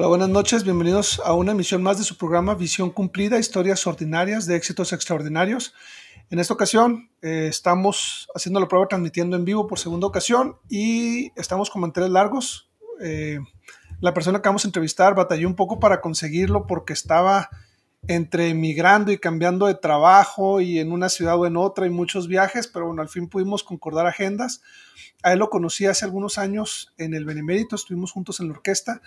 Hola, buenas noches, bienvenidos a una emisión más de su programa Visión Cumplida, historias ordinarias de éxitos extraordinarios. En esta ocasión eh, estamos haciendo la prueba transmitiendo en vivo por segunda ocasión y estamos con manteles largos. Eh, la persona que vamos a entrevistar batalló un poco para conseguirlo porque estaba entre emigrando y cambiando de trabajo y en una ciudad o en otra y muchos viajes, pero bueno, al fin pudimos concordar agendas. A él lo conocí hace algunos años en el Benemérito, estuvimos juntos en la orquesta.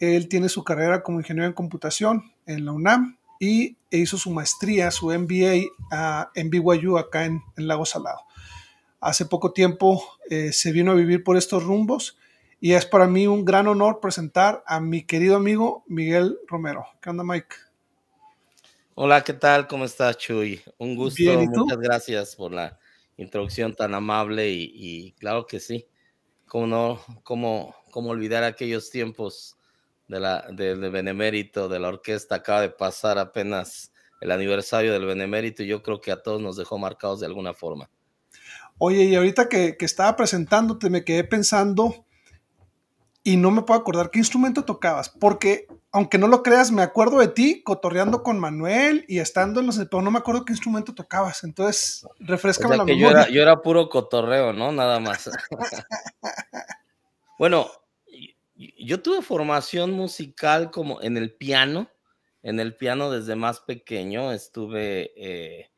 Él tiene su carrera como ingeniero en computación en la UNAM y hizo su maestría, su MBA en BYU acá en, en, Lago Salado. Hace poco tiempo eh, se vino a vivir por estos rumbos y es para mí un gran honor presentar a mi querido amigo Miguel Romero. ¿Qué onda, Mike? Hola, ¿qué tal? ¿Cómo estás, Chuy? Un gusto, Bien, muchas gracias por la introducción tan amable y, y claro que sí. ¿Cómo no? ¿Cómo, cómo olvidar aquellos tiempos de la, del de Benemérito, de la orquesta? Acaba de pasar apenas el aniversario del Benemérito y yo creo que a todos nos dejó marcados de alguna forma. Oye, y ahorita que, que estaba presentándote me quedé pensando y no me puedo acordar qué instrumento tocabas, porque aunque no lo creas, me acuerdo de ti cotorreando con Manuel y estando en los, pero no me acuerdo qué instrumento tocabas, entonces refrescame o sea, la que memoria. Yo era, yo era puro cotorreo, ¿no? Nada más. bueno, yo tuve formación musical como en el piano, en el piano desde más pequeño, estuve... Eh,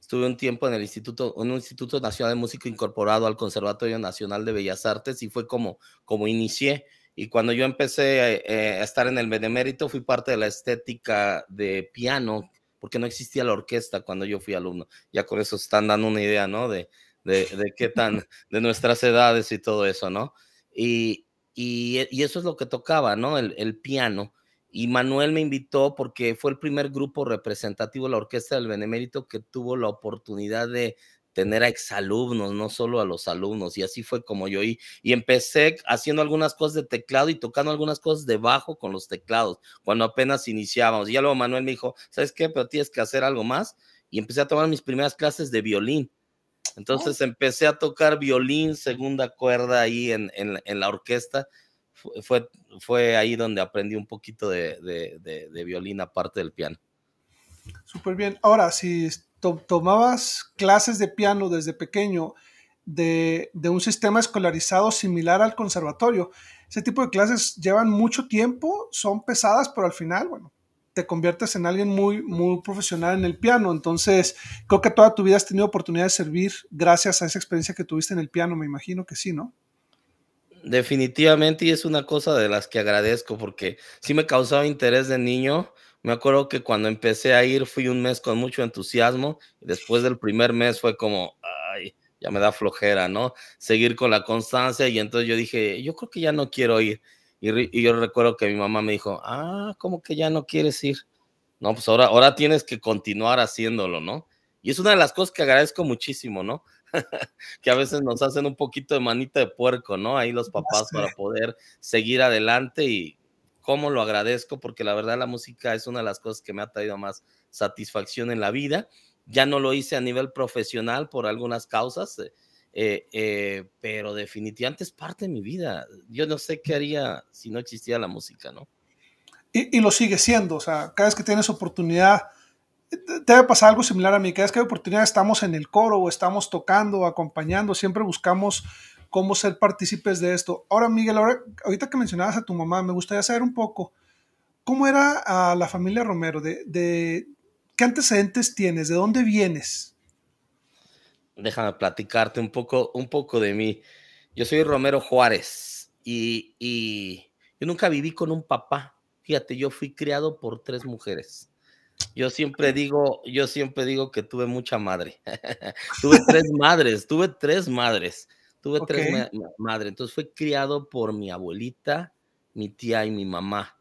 Estuve un tiempo en el Instituto, en un Instituto Nacional de Música incorporado al Conservatorio Nacional de Bellas Artes y fue como, como inicié. Y cuando yo empecé eh, a estar en el Benemérito, fui parte de la estética de piano, porque no existía la orquesta cuando yo fui alumno. Ya con eso están dando una idea, ¿no? De, de, de qué tan, de nuestras edades y todo eso, ¿no? Y, y, y eso es lo que tocaba, ¿no? El, el piano y Manuel me invitó porque fue el primer grupo representativo de la Orquesta del Benemérito que tuvo la oportunidad de tener a exalumnos, no solo a los alumnos, y así fue como yo y, y empecé haciendo algunas cosas de teclado y tocando algunas cosas de bajo con los teclados, cuando apenas iniciábamos. Y ya luego Manuel me dijo, ¿sabes qué? Pero tienes que hacer algo más. Y empecé a tomar mis primeras clases de violín. Entonces empecé a tocar violín, segunda cuerda ahí en, en, en la orquesta fue, fue ahí donde aprendí un poquito de, de, de, de violín aparte del piano. Súper bien. Ahora, si to tomabas clases de piano desde pequeño de, de, un sistema escolarizado similar al conservatorio, ese tipo de clases llevan mucho tiempo, son pesadas, pero al final, bueno, te conviertes en alguien muy, muy profesional en el piano. Entonces, creo que toda tu vida has tenido oportunidad de servir gracias a esa experiencia que tuviste en el piano, me imagino que sí, ¿no? Definitivamente, y es una cosa de las que agradezco porque sí me causaba interés de niño. Me acuerdo que cuando empecé a ir fui un mes con mucho entusiasmo y después del primer mes fue como, ay, ya me da flojera, ¿no? Seguir con la constancia y entonces yo dije, yo creo que ya no quiero ir. Y, y yo recuerdo que mi mamá me dijo, ah, ¿cómo que ya no quieres ir? No, pues ahora, ahora tienes que continuar haciéndolo, ¿no? Y es una de las cosas que agradezco muchísimo, ¿no? que a veces nos hacen un poquito de manita de puerco, ¿no? Ahí los papás para poder seguir adelante y cómo lo agradezco porque la verdad la música es una de las cosas que me ha traído más satisfacción en la vida. Ya no lo hice a nivel profesional por algunas causas, eh, eh, pero definitivamente es parte de mi vida. Yo no sé qué haría si no existiera la música, ¿no? Y, lo sigue siendo, o sea, cada vez que tienes oportunidad debe pasar algo similar a mí. Cada vez que hay oportunidad estamos en el coro o estamos tocando o acompañando, siempre buscamos cómo ser partícipes de esto. Ahora, Miguel, ahora, ahorita que mencionabas a tu mamá, me gustaría saber un poco cómo era a la familia Romero, de qué antecedentes tienes, de dónde vienes. Déjame platicarte un poco, un poco de mí. Yo soy Romero Juárez y, y yo nunca viví con un papá. Fíjate, yo fui criado por tres mujeres. Yo siempre digo, yo siempre digo que tuve mucha madre. tuve tres madres, tuve tres madres, tuve okay. tres ma madres. Entonces fue criado por mi abuelita, mi tía y mi mamá,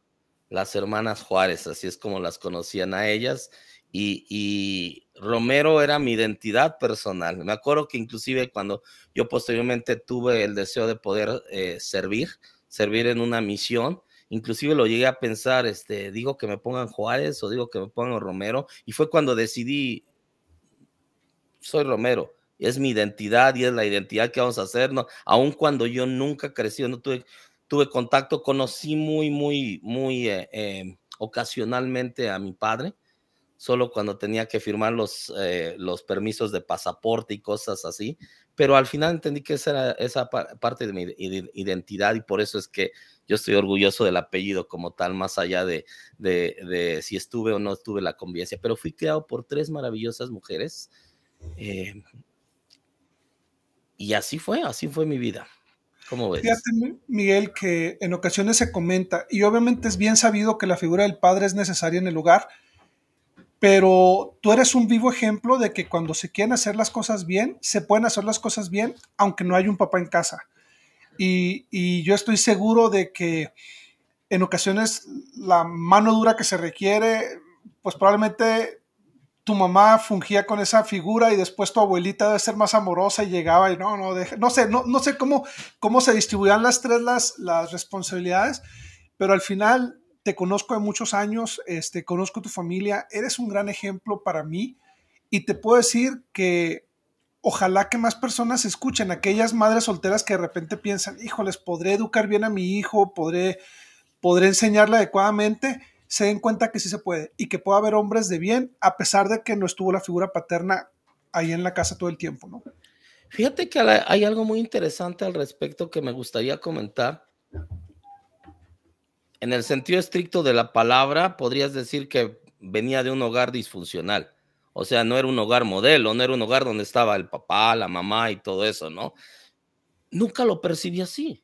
las hermanas Juárez, así es como las conocían a ellas. Y, Romero era mi identidad personal. Me acuerdo que inclusive cuando yo posteriormente tuve el deseo de poder eh, servir, servir en una misión, inclusive lo llegué a pensar, este, digo que me pongan Juárez o digo que me pongan Romero, y fue cuando decidí, soy Romero, es mi identidad y es la identidad que vamos a hacer, ¿no? aun cuando yo nunca crecí, no tuve, tuve contacto, conocí muy, muy, muy eh, em, ocasionalmente a mi padre, solo cuando tenía que firmar los, eh, los permisos de pasaporte y cosas así, pero al final entendí que esa era esa parte de mi identidad y por eso es que yo estoy orgulloso del apellido como tal, más allá de, de, si estuve o no estuve la convivencia, pero fui criado por tres maravillosas mujeres. Eh, y así fue, así fue mi vida. ¿Cómo ves? Fíjate, Miguel, que en ocasiones se comenta, y obviamente es bien sabido que la figura del padre es necesaria en el hogar, pero tú eres un vivo ejemplo de que cuando se quieren hacer las cosas bien, se pueden hacer las cosas bien, aunque no haya un papá en casa. Y, yo estoy seguro de que en ocasiones la mano dura que se requiere, pues probablemente tu mamá fungía con esa figura y después tu abuelita debe ser más amorosa y llegaba y no, no, no sé, no, no sé cómo, cómo se distribuían las tres las, las responsabilidades, pero al final te conozco de muchos años, este, conozco tu familia, eres un gran ejemplo para mí y te puedo decir que ojalá que más personas escuchen, aquellas madres solteras que de repente piensan, híjoles, podré educar bien a mi hijo, podré, podré enseñarle adecuadamente, se den cuenta que sí se puede y que puede haber hombres de bien a pesar de que no estuvo la figura paterna ahí en la casa todo el tiempo, ¿no? Fíjate que hay algo muy interesante al respecto que me gustaría comentar. En el sentido estricto de la palabra, podrías decir que venía de un hogar disfuncional o sea, no era un hogar modelo, no era un hogar donde estaba el papá, la mamá y todo eso, ¿no? Nunca lo percibí así.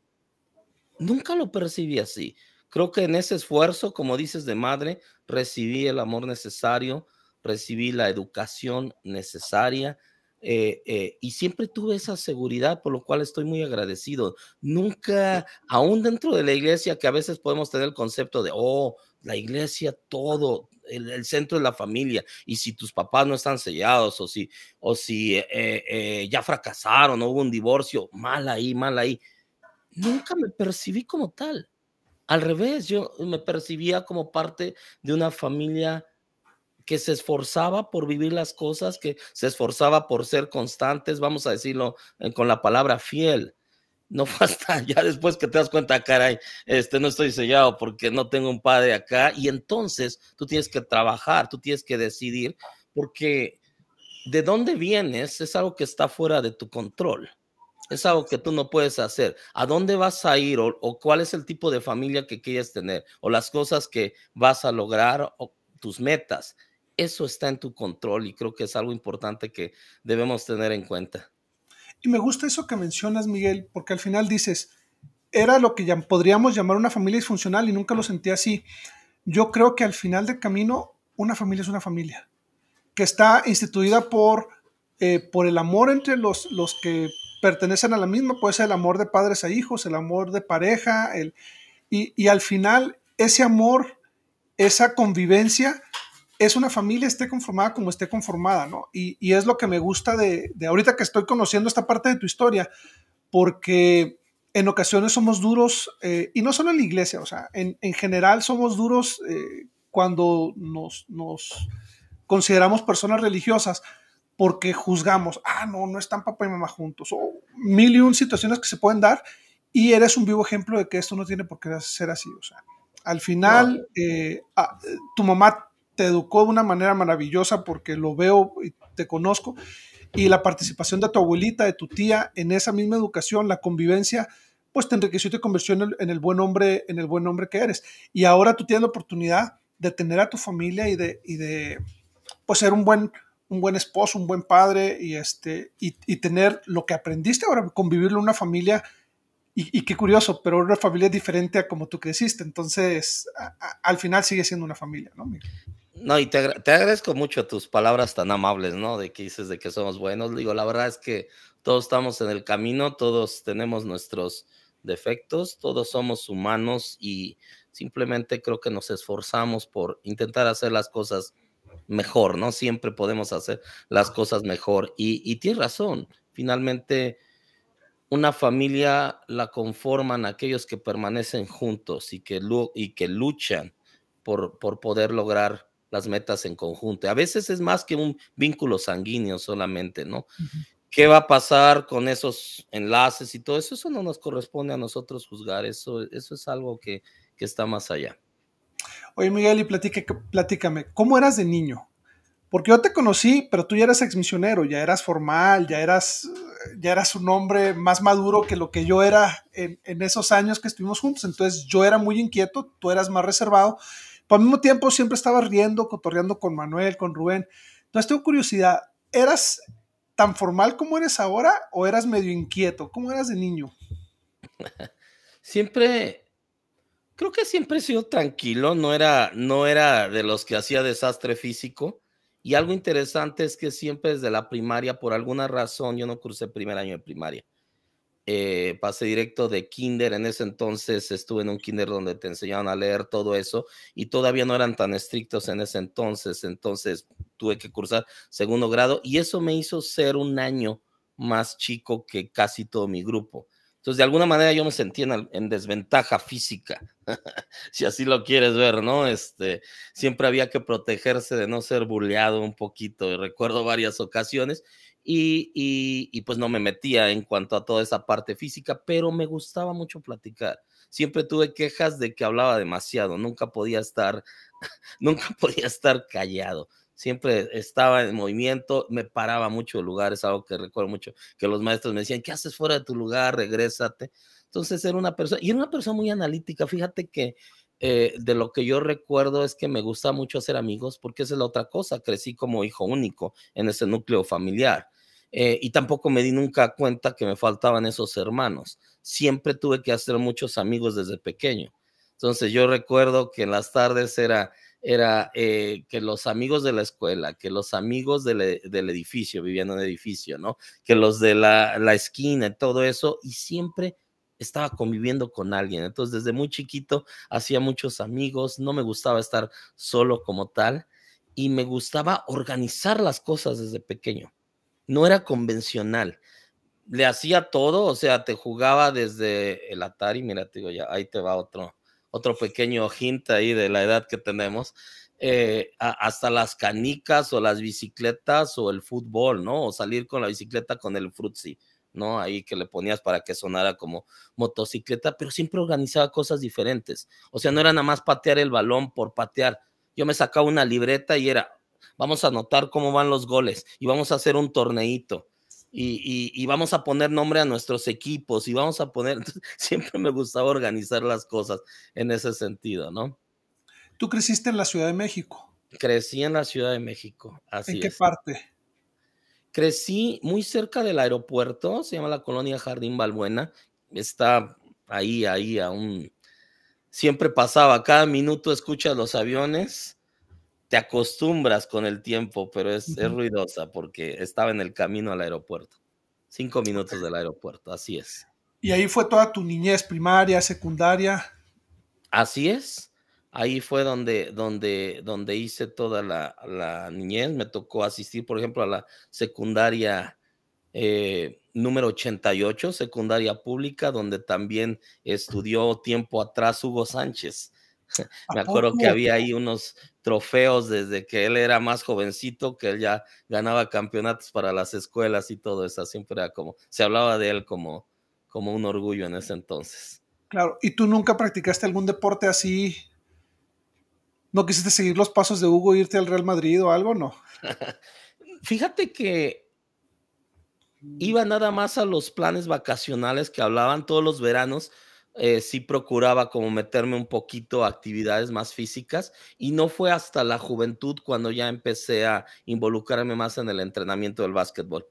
Nunca lo percibí así. Creo que en ese esfuerzo, como dices, de madre, recibí el amor necesario, recibí la educación necesaria eh, eh, y siempre tuve esa seguridad, por lo cual estoy muy agradecido. Nunca, aún dentro de la iglesia, que a veces podemos tener el concepto de, oh, la iglesia, todo, el, centro de la familia. Y si tus papás no están sellados o si, o si eh, eh, ya fracasaron, o hubo un divorcio, mal ahí, mal ahí. Nunca me percibí como tal. Al revés, yo me percibía como parte de una familia que se esforzaba por vivir las cosas, que se esforzaba por ser constantes, vamos a decirlo eh, con la palabra fiel no fue hasta ya después que te das cuenta, caray, este no estoy sellado porque no tengo un padre acá y entonces tú tienes que trabajar, tú tienes que decidir porque de dónde vienes es algo que está fuera de tu control. Es algo que tú no puedes hacer. ¿A dónde vas a ir o, o cuál es el tipo de familia que quieres tener o las cosas que vas a lograr o tus metas? Eso está en tu control y creo que es algo importante que debemos tener en cuenta. Y me gusta eso que mencionas, Miguel, porque al final dices, era lo que podríamos llamar una familia disfuncional y nunca lo sentí así. Yo creo que al final del camino, una familia es una familia, que está instituida por, eh, por el amor entre los, los que pertenecen a la misma, puede ser el amor de padres a hijos, el amor de pareja, el, y al final ese amor, esa convivencia es una familia, esté conformada como esté conformada, ¿no? Y, es lo que me gusta de, ahorita que estoy conociendo esta parte de tu historia, porque en ocasiones somos duros, eh, y no solo en la iglesia, o sea, en, general somos duros eh, cuando nos, nos, consideramos personas religiosas, porque juzgamos, ah, no, no están papá y mamá juntos, o mil y un situaciones que se pueden dar, y eres un vivo ejemplo de que esto no tiene por qué ser así, o sea, al final, eh, ah, tu mamá te educó de una manera maravillosa porque lo veo y te conozco. Y la participación de tu abuelita, de tu tía en esa misma educación, la convivencia, pues te enriqueció y te convirtió en el, buen hombre, en el buen hombre que eres. Y ahora tú tienes la oportunidad de tener a tu familia y de, y de pues ser un buen, un buen esposo, un buen padre y, este, y, tener lo que aprendiste ahora, convivirlo en una familia y, qué curioso, pero una familia diferente a como tú creciste. Entonces, al final sigue siendo una familia, ¿no? No, y te, agradezco mucho tus palabras tan amables, ¿no? De que dices de que somos buenos. Digo, la verdad es que todos estamos en el camino, todos tenemos nuestros defectos, todos somos humanos y simplemente creo que nos esforzamos por intentar hacer las cosas mejor, ¿no? Siempre podemos hacer las cosas mejor. Y, y tienes razón, finalmente una familia la conforman aquellos que permanecen juntos y que, y que luchan por, por poder lograr las metas en conjunto. A veces es más que un vínculo sanguíneo solamente, ¿no? ¿Qué va a pasar con esos enlaces y todo eso? Eso no nos corresponde a nosotros juzgar, eso, eso es algo que, que está más allá. Oye, Miguel, y platique, platícame, ¿cómo eras de niño? Porque yo te conocí, pero tú ya eras exmisionero, ya eras formal, ya eras, ya eras un hombre más maduro que lo que yo era en, en, esos años que estuvimos juntos. Entonces yo era muy inquieto, tú eras más reservado, pero al mismo tiempo siempre estaba riendo, cotorreando con Manuel, con Rubén. Entonces tengo curiosidad, ¿eras tan formal como eres ahora o eras medio inquieto? ¿Cómo eras de niño? Siempre, creo que siempre he sido tranquilo, no era, no era de los que hacía desastre físico y algo interesante es que siempre desde la primaria, por alguna razón, yo no crucé primer año de primaria. Eh, pasé directo de kinder, en ese entonces estuve en un kinder donde te enseñaban a leer todo eso y todavía no eran tan estrictos en ese entonces, entonces tuve que cursar segundo grado y eso me hizo ser un año más chico que casi todo mi grupo. Entonces, de alguna manera yo me sentía en, desventaja física, si así lo quieres ver, ¿no? Este, siempre había que protegerse de no ser bulleado un poquito, y recuerdo varias ocasiones, y, y, pues no me metía en cuanto a toda esa parte física, pero me gustaba mucho platicar. Siempre tuve quejas de que hablaba demasiado, nunca podía estar, nunca podía estar callado siempre estaba en movimiento, me paraba mucho de lugares, algo que recuerdo mucho, que los maestros me decían, ¿qué haces fuera de tu lugar? Regrésate. Entonces era una persona, y era una persona muy analítica, fíjate que eh, de lo que yo recuerdo es que me gusta mucho hacer amigos, porque esa es la otra cosa, crecí como hijo único en ese núcleo familiar. Eh, y tampoco me di nunca cuenta que me faltaban esos hermanos. Siempre tuve que hacer muchos amigos desde pequeño. Entonces yo recuerdo que en las tardes era era eh, que los amigos de la escuela, que los amigos del, e, edificio, vivían en un edificio, ¿no? Que los de la, la esquina, todo eso, y siempre estaba conviviendo con alguien. Entonces, desde muy chiquito hacía muchos amigos, no me gustaba estar solo como tal, y me gustaba organizar las cosas desde pequeño. No era convencional. Le hacía todo, o sea, te jugaba desde el Atari, mira, te digo, ya ahí te va otro, otro pequeño hint ahí de la edad que tenemos, eh, hasta las canicas o las bicicletas o el fútbol, ¿no? O salir con la bicicleta con el frutzi, ¿no? Ahí que le ponías para que sonara como motocicleta, pero siempre organizaba cosas diferentes. O sea, no era nada más patear el balón por patear. Yo me sacaba una libreta y era, vamos a anotar cómo van los goles y vamos a hacer un torneito y, vamos a poner nombre a nuestros equipos y vamos a poner, siempre me gustaba organizar las cosas en ese sentido, ¿no? Tú creciste en la Ciudad de México. Crecí en la Ciudad de México, así ¿En qué parte? Crecí muy cerca del aeropuerto, se llama la colonia Jardín Balbuena, está ahí, ahí aún. Siempre pasaba, cada minuto escuchas los aviones te acostumbras con el tiempo, pero es, ruidosa porque estaba en el camino al aeropuerto. Cinco minutos del aeropuerto, así es. ¿Y ahí fue toda tu niñez primaria, secundaria? Así es. Ahí fue donde, donde, donde hice toda la, niñez. Me tocó asistir, por ejemplo, a la secundaria eh, número 88, secundaria pública, donde también estudió tiempo atrás Hugo Sánchez. Me acuerdo que había ahí unos trofeos desde que él era más jovencito, que él ya ganaba campeonatos para las escuelas y todo eso. Siempre era como, se hablaba de él como, como un orgullo en ese entonces. Claro, ¿y tú nunca practicaste algún deporte así? ¿No quisiste seguir los pasos de Hugo, irte al Real Madrid o algo? No. Fíjate que iba nada más a los planes vacacionales que hablaban todos los veranos eh, sí procuraba como meterme un poquito a actividades más físicas y no fue hasta la juventud cuando ya empecé a involucrarme más en el entrenamiento del básquetbol.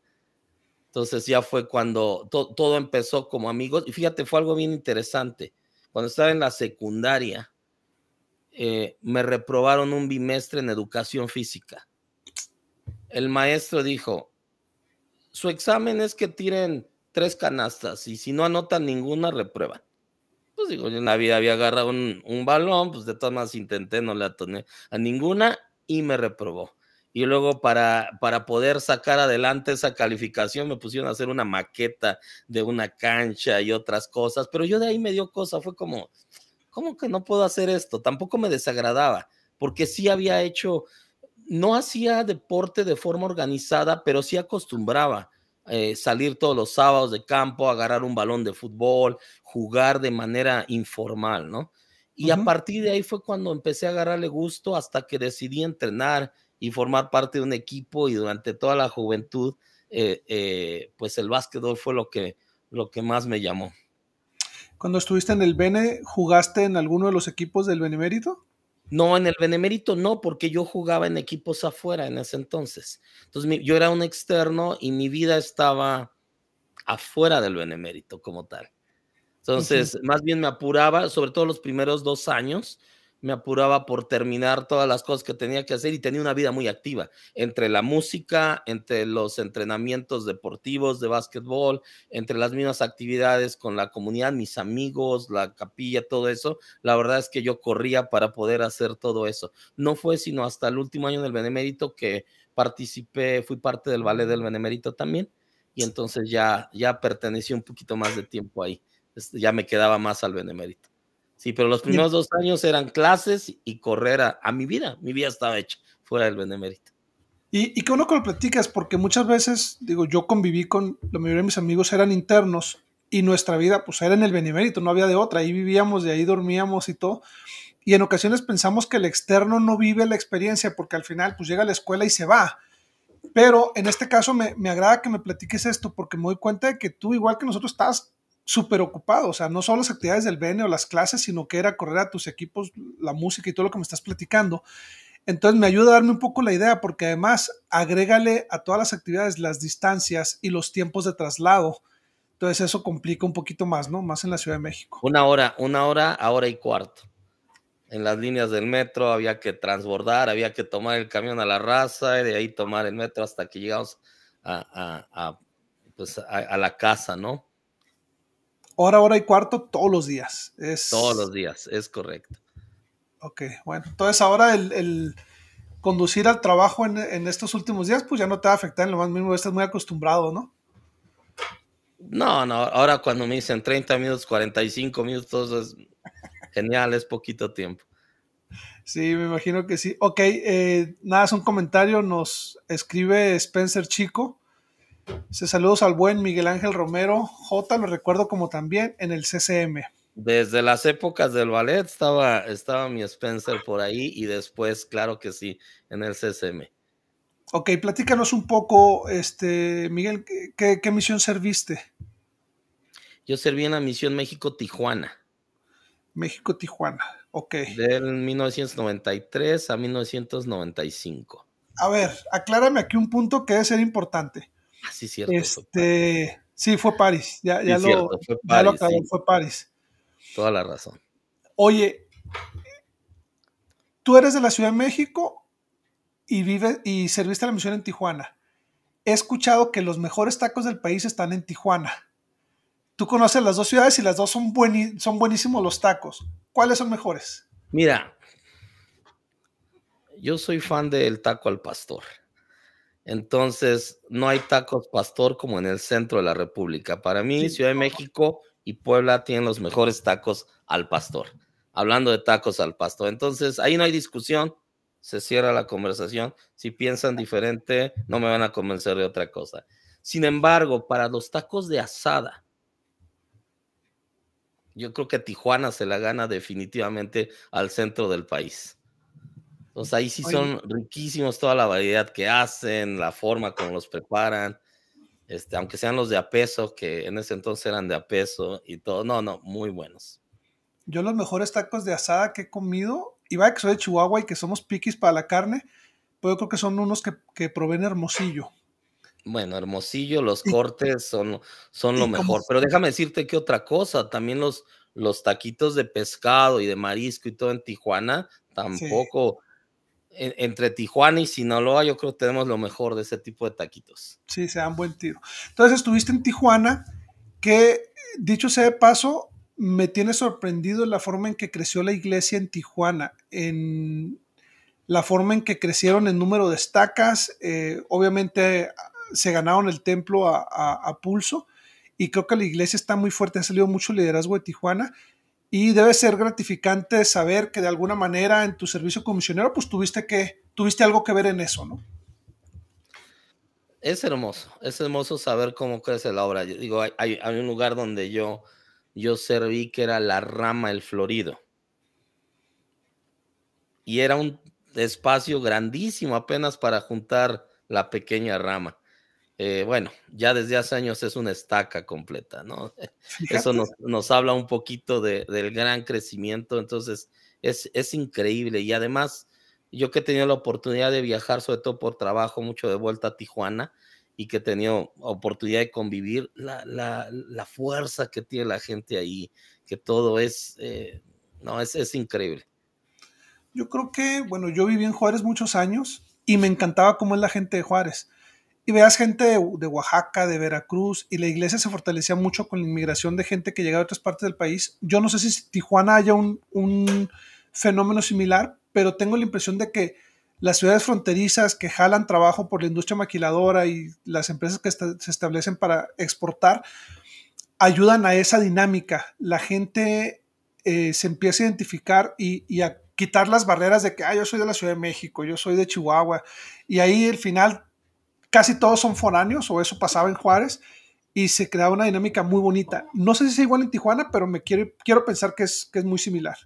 Entonces ya fue cuando todo empezó como amigos y fíjate, fue algo bien interesante. Cuando estaba en la secundaria, eh, me reprobaron un bimestre en educación física. El maestro dijo, su examen es que tiren tres canastas y si no anotan ninguna, reprueban. Pues digo, yo en la vida había agarrado un, balón, pues de todas maneras intenté, no le atoné a ninguna y me reprobó. Y luego para, para poder sacar adelante esa calificación me pusieron a hacer una maqueta de una cancha y otras cosas, pero yo de ahí me dio cosa, fue como, ¿cómo que no puedo hacer esto? Tampoco me desagradaba, porque sí había hecho, no hacía deporte de forma organizada, pero sí acostumbraba eh, salir todos los sábados de campo, agarrar un balón de fútbol, jugar de manera informal, ¿no? Y a partir de ahí fue cuando empecé a agarrarle gusto hasta que decidí entrenar y formar parte de un equipo y durante toda la juventud, eh, eh, pues el básquetbol fue lo que, lo que más me llamó. Cuando estuviste en el Bene, ¿jugaste en alguno de los equipos del Benemérito? No, en el Benemérito no, porque yo jugaba en equipos afuera en ese entonces. Entonces yo era un externo y mi vida estaba afuera del Benemérito como tal. Entonces, más bien me apuraba, sobre todo los primeros dos años, me apuraba por terminar todas las cosas que tenía que hacer y tenía una vida muy activa, entre la música, entre los entrenamientos deportivos de básquetbol, entre las mismas actividades con la comunidad, mis amigos, la capilla, todo eso. La verdad es que yo corría para poder hacer todo eso. No fue sino hasta el último año del Benemérito que participé, fui parte del ballet del Benemérito también y entonces ya, ya pertenecí un poquito más de tiempo ahí. Este, ya me quedaba más al benemérito. Sí, pero los primeros dos años eran clases y correr a, mi vida. Mi vida estaba hecha fuera del benemérito. Y, y qué bueno que lo platicas, porque muchas veces, digo, yo conviví con, la mayoría de mis amigos eran internos y nuestra vida pues era en el benemérito, no había de otra, ahí vivíamos, de ahí dormíamos y todo. Y en ocasiones pensamos que el externo no vive la experiencia porque al final pues llega a la escuela y se va. Pero en este caso me, me agrada que me platiques esto porque me doy cuenta de que tú, igual que nosotros, estás súper ocupado, o sea, no solo las actividades del BN o las clases, sino que era correr a tus equipos, la música y todo lo que me estás platicando. Entonces me ayuda a darme un poco la idea, porque además agrégale a todas las actividades las distancias y los tiempos de traslado. Entonces eso complica un poquito más, ¿no? Más en la Ciudad de México. Una hora, una hora, a hora y cuarto. En las líneas del metro había que transbordar, había que tomar el camión a la raza y de ahí tomar el metro hasta que llegamos a, pues a la casa, ¿no? Hora, hora y cuarto todos los días. Es... Todos los días, es correcto. Ok, bueno, entonces ahora el, conducir al trabajo en, estos últimos días, pues ya no te va a afectar en lo más mínimo, estás muy acostumbrado, ¿no? No, no, ahora cuando me dicen 30 minutos, 45 minutos, es genial, es poquito tiempo. Sí, me imagino que sí. Ok, eh, nada, es un comentario, nos escribe Spencer Chico. Se saludos al buen Miguel Ángel Romero. J lo recuerdo como también en el CCM. Desde las épocas del ballet estaba, estaba mi Spencer por ahí y después, claro que sí, en el CCM. Ok, platícanos un poco, este, Miguel, ¿qué, qué misión serviste? Yo serví en la misión México-Tijuana. México-Tijuana, ok. Del 1993 a 1995. A ver, aclárame aquí un punto que debe ser importante. Ah, sí, cierto. Este, sí, fue París. Ya, ya, lo, fue París, fue París. Toda la razón. Oye, tú eres de la Ciudad de México y vives y serviste la misión en Tijuana. He escuchado que los mejores tacos del país están en Tijuana. Tú conoces las dos ciudades y las dos son, son buenísimos los tacos. ¿Cuáles son mejores? Mira, yo soy fan del taco al pastor. Entonces, no hay tacos pastor como en el centro de la República. Para mí, Ciudad de México y Puebla tienen los mejores tacos al pastor. Hablando de tacos al pastor. Entonces, ahí no hay discusión. Se cierra la conversación. Si piensan diferente, no me van a convencer de otra cosa. Sin embargo, para los tacos de asada, yo creo que Tijuana se la gana definitivamente al centro del país. Entonces ahí sí son riquísimos toda la variedad que hacen, la forma como los preparan, este, aunque sean los de a peso, que en ese entonces eran de a peso y todo, no, no, muy buenos. Yo los mejores tacos de asada que he comido, y vaya que soy de Chihuahua y que somos piquis para la carne, pero yo creo que son unos que, que proveen Hermosillo. Bueno, Hermosillo, los cortes son, son lo mejor, pero déjame decirte que otra cosa, también los, los taquitos de pescado y de marisco y todo en Tijuana, tampoco entre Tijuana y Sinaloa, yo creo que tenemos lo mejor de ese tipo de taquitos. Sí, se dan buen tiro. Entonces estuviste en Tijuana, que dicho sea de paso, me tiene sorprendido la forma en que creció la iglesia en Tijuana, en la forma en que crecieron el número de estacas, eh, obviamente se ganaron el templo a, a, pulso y creo que la iglesia está muy fuerte, ha salido mucho liderazgo de Tijuana y debe ser gratificante saber que de alguna manera en tu servicio comisionero pues tuviste que tuviste algo que ver en eso, ¿no? Es hermoso, es hermoso saber cómo crece la obra. Yo digo, hay, un lugar donde yo, yo serví que era la rama El Florido. Y era un espacio grandísimo apenas para juntar la pequeña rama. Eh, bueno, ya desde hace años es una estaca completa, ¿no? Eso nos, nos, habla un poquito de, del gran crecimiento, entonces es, es increíble y además yo que he tenido la oportunidad de viajar, sobre todo por trabajo, mucho de vuelta a Tijuana, y que he tenido oportunidad de convivir, la, la, la fuerza que tiene la gente ahí, que todo es, eh, no, es, es increíble. Yo creo que, bueno, yo viví en Juárez muchos años y me encantaba cómo es la gente de Juárez. Y veas gente de, Oaxaca, de Veracruz, y la iglesia se fortalecía mucho con la inmigración de gente que llegaba de otras partes del país. Yo no sé si Tijuana haya un, un fenómeno similar, pero tengo la impresión de que las ciudades fronterizas que jalan trabajo por la industria maquiladora y las empresas que se establecen para exportar ayudan a esa dinámica. La gente eh, se empieza a identificar y, a quitar las barreras de que ah, yo soy de la Ciudad de México, yo soy de Chihuahua. Y ahí al final casi todos son foráneos, o eso pasaba en Juárez, y se crea una dinámica muy bonita. No sé si es igual en Tijuana, pero me quiero, quiero pensar que es, que es muy similar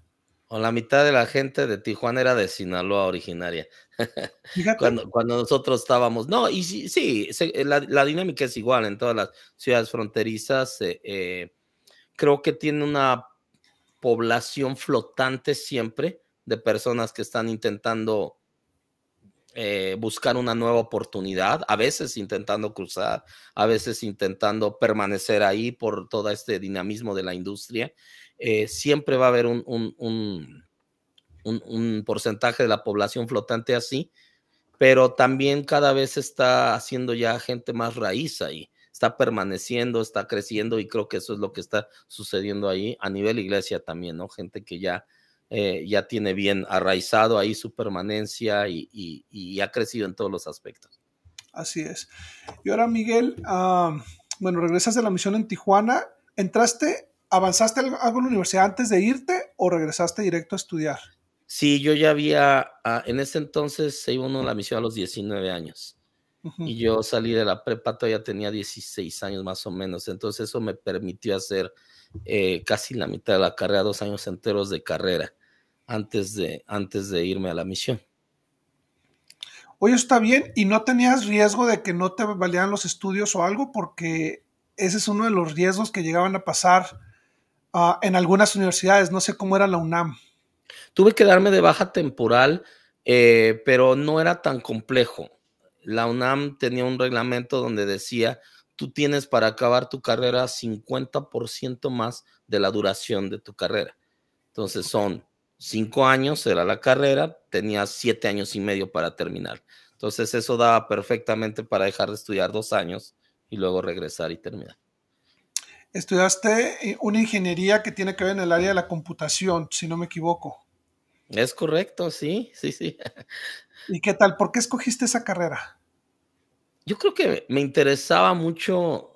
o la mitad de la gente de Tijuana era de Sinaloa originaria. cuando, cuando nosotros estábamos, no, y sí, sí eh, la, dinámica es igual en todas las ciudades fronterizas. Eh, eh, creo que tiene una población flotante siempre de personas que están intentando buscar una nueva oportunidad, a veces intentando cruzar, a veces intentando permanecer ahí por todo este dinamismo de la industria. Eh, siempre va a haber un, un, un, porcentaje de la población flotante así, pero también cada vez está haciendo ya gente más raíz ahí, está permaneciendo, está creciendo y creo que eso es lo que está sucediendo ahí a nivel iglesia también, ¿no? Gente que ya, eh, ya tiene bien arraizado ahí su permanencia y, y, ha crecido en todos los aspectos. Así es. Y ahora, Miguel, ah, bueno, regresas de la misión en Tijuana, entraste ¿Avanzaste algo en la universidad antes de irte o regresaste directo a estudiar? Sí, yo ya había, ah, en ese entonces se iba uno a la misión a los 19 años. Y yo salí de la prepa, todavía tenía 16 años más o menos. Entonces eso me permitió hacer eh, casi la mitad de la carrera, dos años enteros de carrera antes de, antes de irme a la misión. Oye, está bien. ¿Y no tenías riesgo de que no te valieran los estudios o algo? Porque ese es uno de los riesgos que llegaban a pasar Ah, en algunas universidades. No sé cómo era la UNAM. Tuve que darme de baja temporal, eh, pero no era tan complejo. La UNAM tenía un reglamento donde decía, tú tienes para acabar tu carrera 50% más de la duración de tu carrera. Entonces son cinco años, era la carrera, tenías siete años y medio para terminar. Entonces eso daba perfectamente para dejar de estudiar dos años y luego regresar y terminar estudiaste eh, una ingeniería que tiene que ver en el área de la computación, si no me equivoco. Es correcto, sí, sí, sí. ¿Y qué tal? ¿Por qué escogiste esa carrera? Yo creo que me interesaba mucho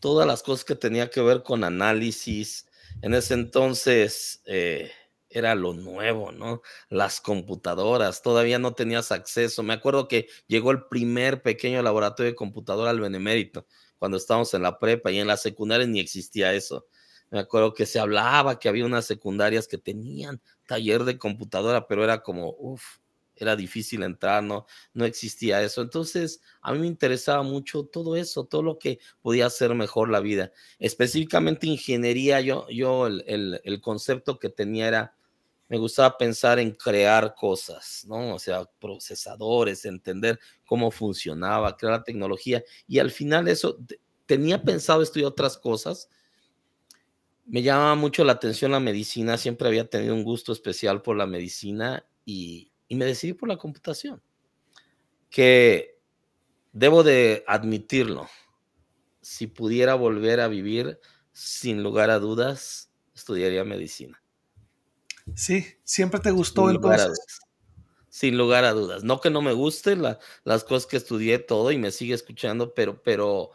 todas las cosas que tenía que ver con análisis. En ese entonces eh, era lo nuevo, ¿no? Las computadoras, todavía no tenías acceso. Me acuerdo que llegó el primer pequeño laboratorio de computadora al Benemérito cuando estábamos en la prepa y en la secundaria ni existía eso. Me acuerdo que se hablaba que había unas secundarias que tenían taller de computadora, pero era como, uff, era difícil entrar, no, no existía eso. Entonces, a mí me interesaba mucho todo eso, todo lo que podía hacer mejor la vida. Específicamente ingeniería, yo, yo el, el concepto que tenía era me gustaba pensar en crear cosas, ¿no? O sea, procesadores, entender cómo funcionaba, crear la tecnología. Y al final eso, tenía pensado estudiar otras cosas. Me llamaba mucho la atención la medicina, siempre había tenido un gusto especial por la medicina y, y me decidí por la computación, que debo de admitirlo, si pudiera volver a vivir, sin lugar a dudas, estudiaría medicina. Sí, siempre te gustó el proceso. Sin lugar a dudas. No que no me gusten las cosas que estudié todo y me sigue escuchando, pero, pero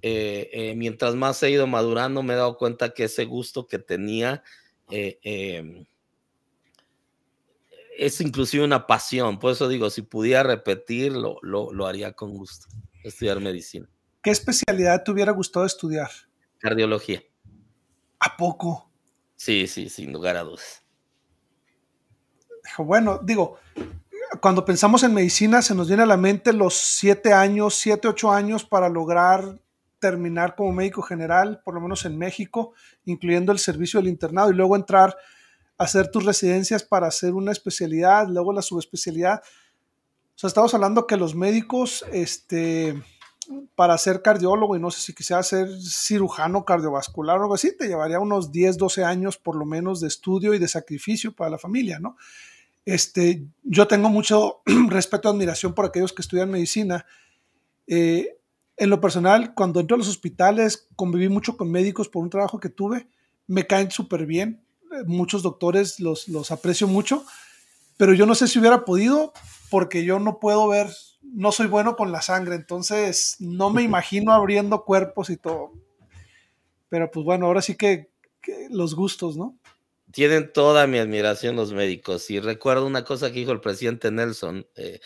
eh, eh, mientras más he ido madurando, me he dado cuenta que ese gusto que tenía eh, em, es inclusive una pasión. Por eso digo, si pudiera repetirlo, lo, lo haría con gusto. estudiar medicina. ¿Qué especialidad te hubiera gustado estudiar? Cardiología. ¿A poco? Sí, sí, sin lugar a dudas. Bueno, digo, cuando pensamos en medicina se nos viene a la mente los siete años, siete, ocho años para lograr terminar como médico general, por lo menos en México, incluyendo el servicio del internado, y luego entrar a hacer tus residencias para hacer una especialidad, luego la subespecialidad. O sea, estamos hablando que los médicos, este, para ser cardiólogo, y no sé si quisiera ser cirujano cardiovascular o algo así, te llevaría unos 10, 12 años por lo menos de estudio y de sacrificio para la familia, ¿no? Este, yo tengo mucho respeto y admiración por aquellos que estudian medicina. Eh, en lo personal, cuando entro a los hospitales, conviví mucho con médicos por un trabajo que tuve, me caen súper bien. Eh, muchos doctores los, los aprecio mucho, pero yo no sé si hubiera podido porque yo no puedo ver, no soy bueno con la sangre, entonces no me imagino abriendo cuerpos y todo. Pero pues bueno, ahora sí que, que los gustos, ¿no? Tienen toda mi admiración los médicos. Y recuerdo una cosa que dijo el presidente Nelson. Eh,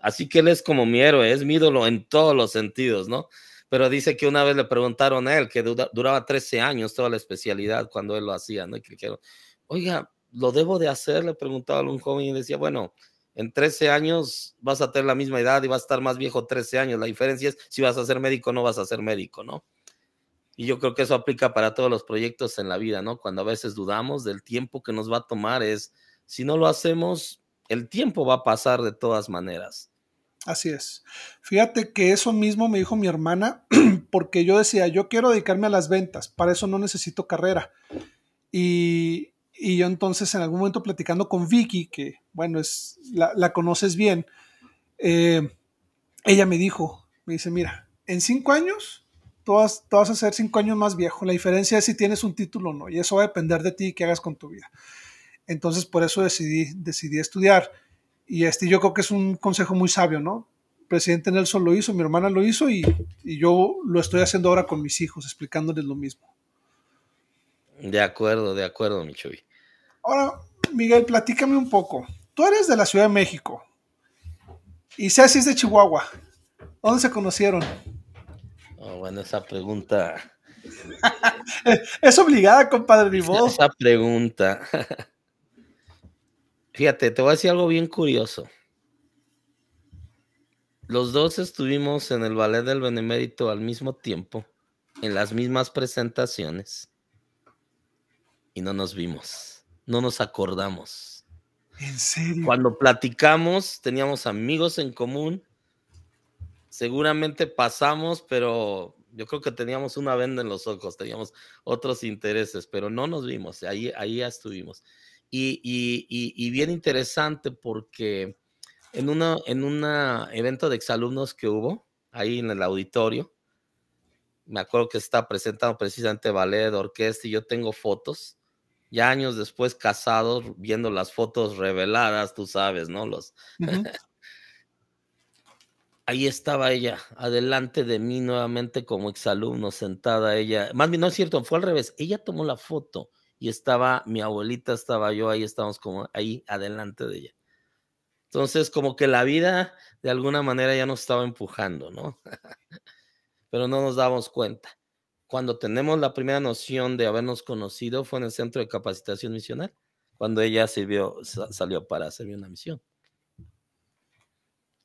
así que él es como mi héroe, es mi ídolo en todos los sentidos, ¿no? Pero dice que una vez le preguntaron a él que duraba 13 años toda la especialidad cuando él lo hacía, ¿no? Y que dijeron, oiga, ¿lo debo de hacer? Le preguntaba a un joven y decía, bueno, en 13 años vas a tener la misma edad y vas a estar más viejo 13 años. La diferencia es si vas a ser médico o no vas a ser médico, ¿no? Y yo creo que eso aplica para todos los proyectos en la vida, ¿no? Cuando a veces dudamos del tiempo que nos va a tomar, es, si no lo hacemos, el tiempo va a pasar de todas maneras. Así es. Fíjate que eso mismo me dijo mi hermana, porque yo decía, yo quiero dedicarme a las ventas, para eso no necesito carrera. Y, yo entonces en algún momento platicando con Vicky, que bueno, es, la, conoces bien, eh, ella me dijo, me dice, mira, en cinco años tú vas, a ser cinco años más viejo. La diferencia es si tienes un título o no, y eso va a depender de ti y qué hagas con tu vida. Entonces, por eso decidí, decidí estudiar. Y este yo creo que es un consejo muy sabio, ¿no? El presidente Nelson lo hizo, mi hermana lo hizo y, yo lo estoy haciendo ahora con mis hijos, explicándoles lo mismo. De acuerdo, de acuerdo, Michoy. Ahora, Miguel, platícame un poco. Tú eres de la Ciudad de México y Ceci es de Chihuahua. ¿Dónde se conocieron? Oh, bueno, esa pregunta. es obligada, compadre, ni Esa pregunta. Fíjate, te voy a decir algo bien curioso. Los dos estuvimos en el ballet del Benemérito al mismo tiempo, en las mismas presentaciones, y no nos vimos, no nos acordamos. ¿En serio? Cuando platicamos, teníamos amigos en común seguramente pasamos, pero yo creo que teníamos una venda en los ojos, teníamos otros intereses, pero no nos vimos, ahí, ahí estuvimos. Y, y, bien interesante porque en un en una evento de exalumnos que hubo ahí en el auditorio, me acuerdo que está presentando precisamente ballet, orquesta, y yo tengo fotos, ya años después casados, viendo las fotos reveladas, tú sabes, ¿no? Los, ahí estaba ella, adelante de mí nuevamente como exalumno, sentada ella. Más bien, no es cierto, fue al revés. Ella tomó la foto y estaba, mi abuelita estaba yo, ahí estábamos como ahí adelante de ella. Entonces, como que la vida de alguna manera ya nos estaba empujando, ¿no? Pero no nos dábamos cuenta. Cuando tenemos la primera noción de habernos conocido fue en el centro de capacitación misional, cuando ella sirvió, salió para servir una misión.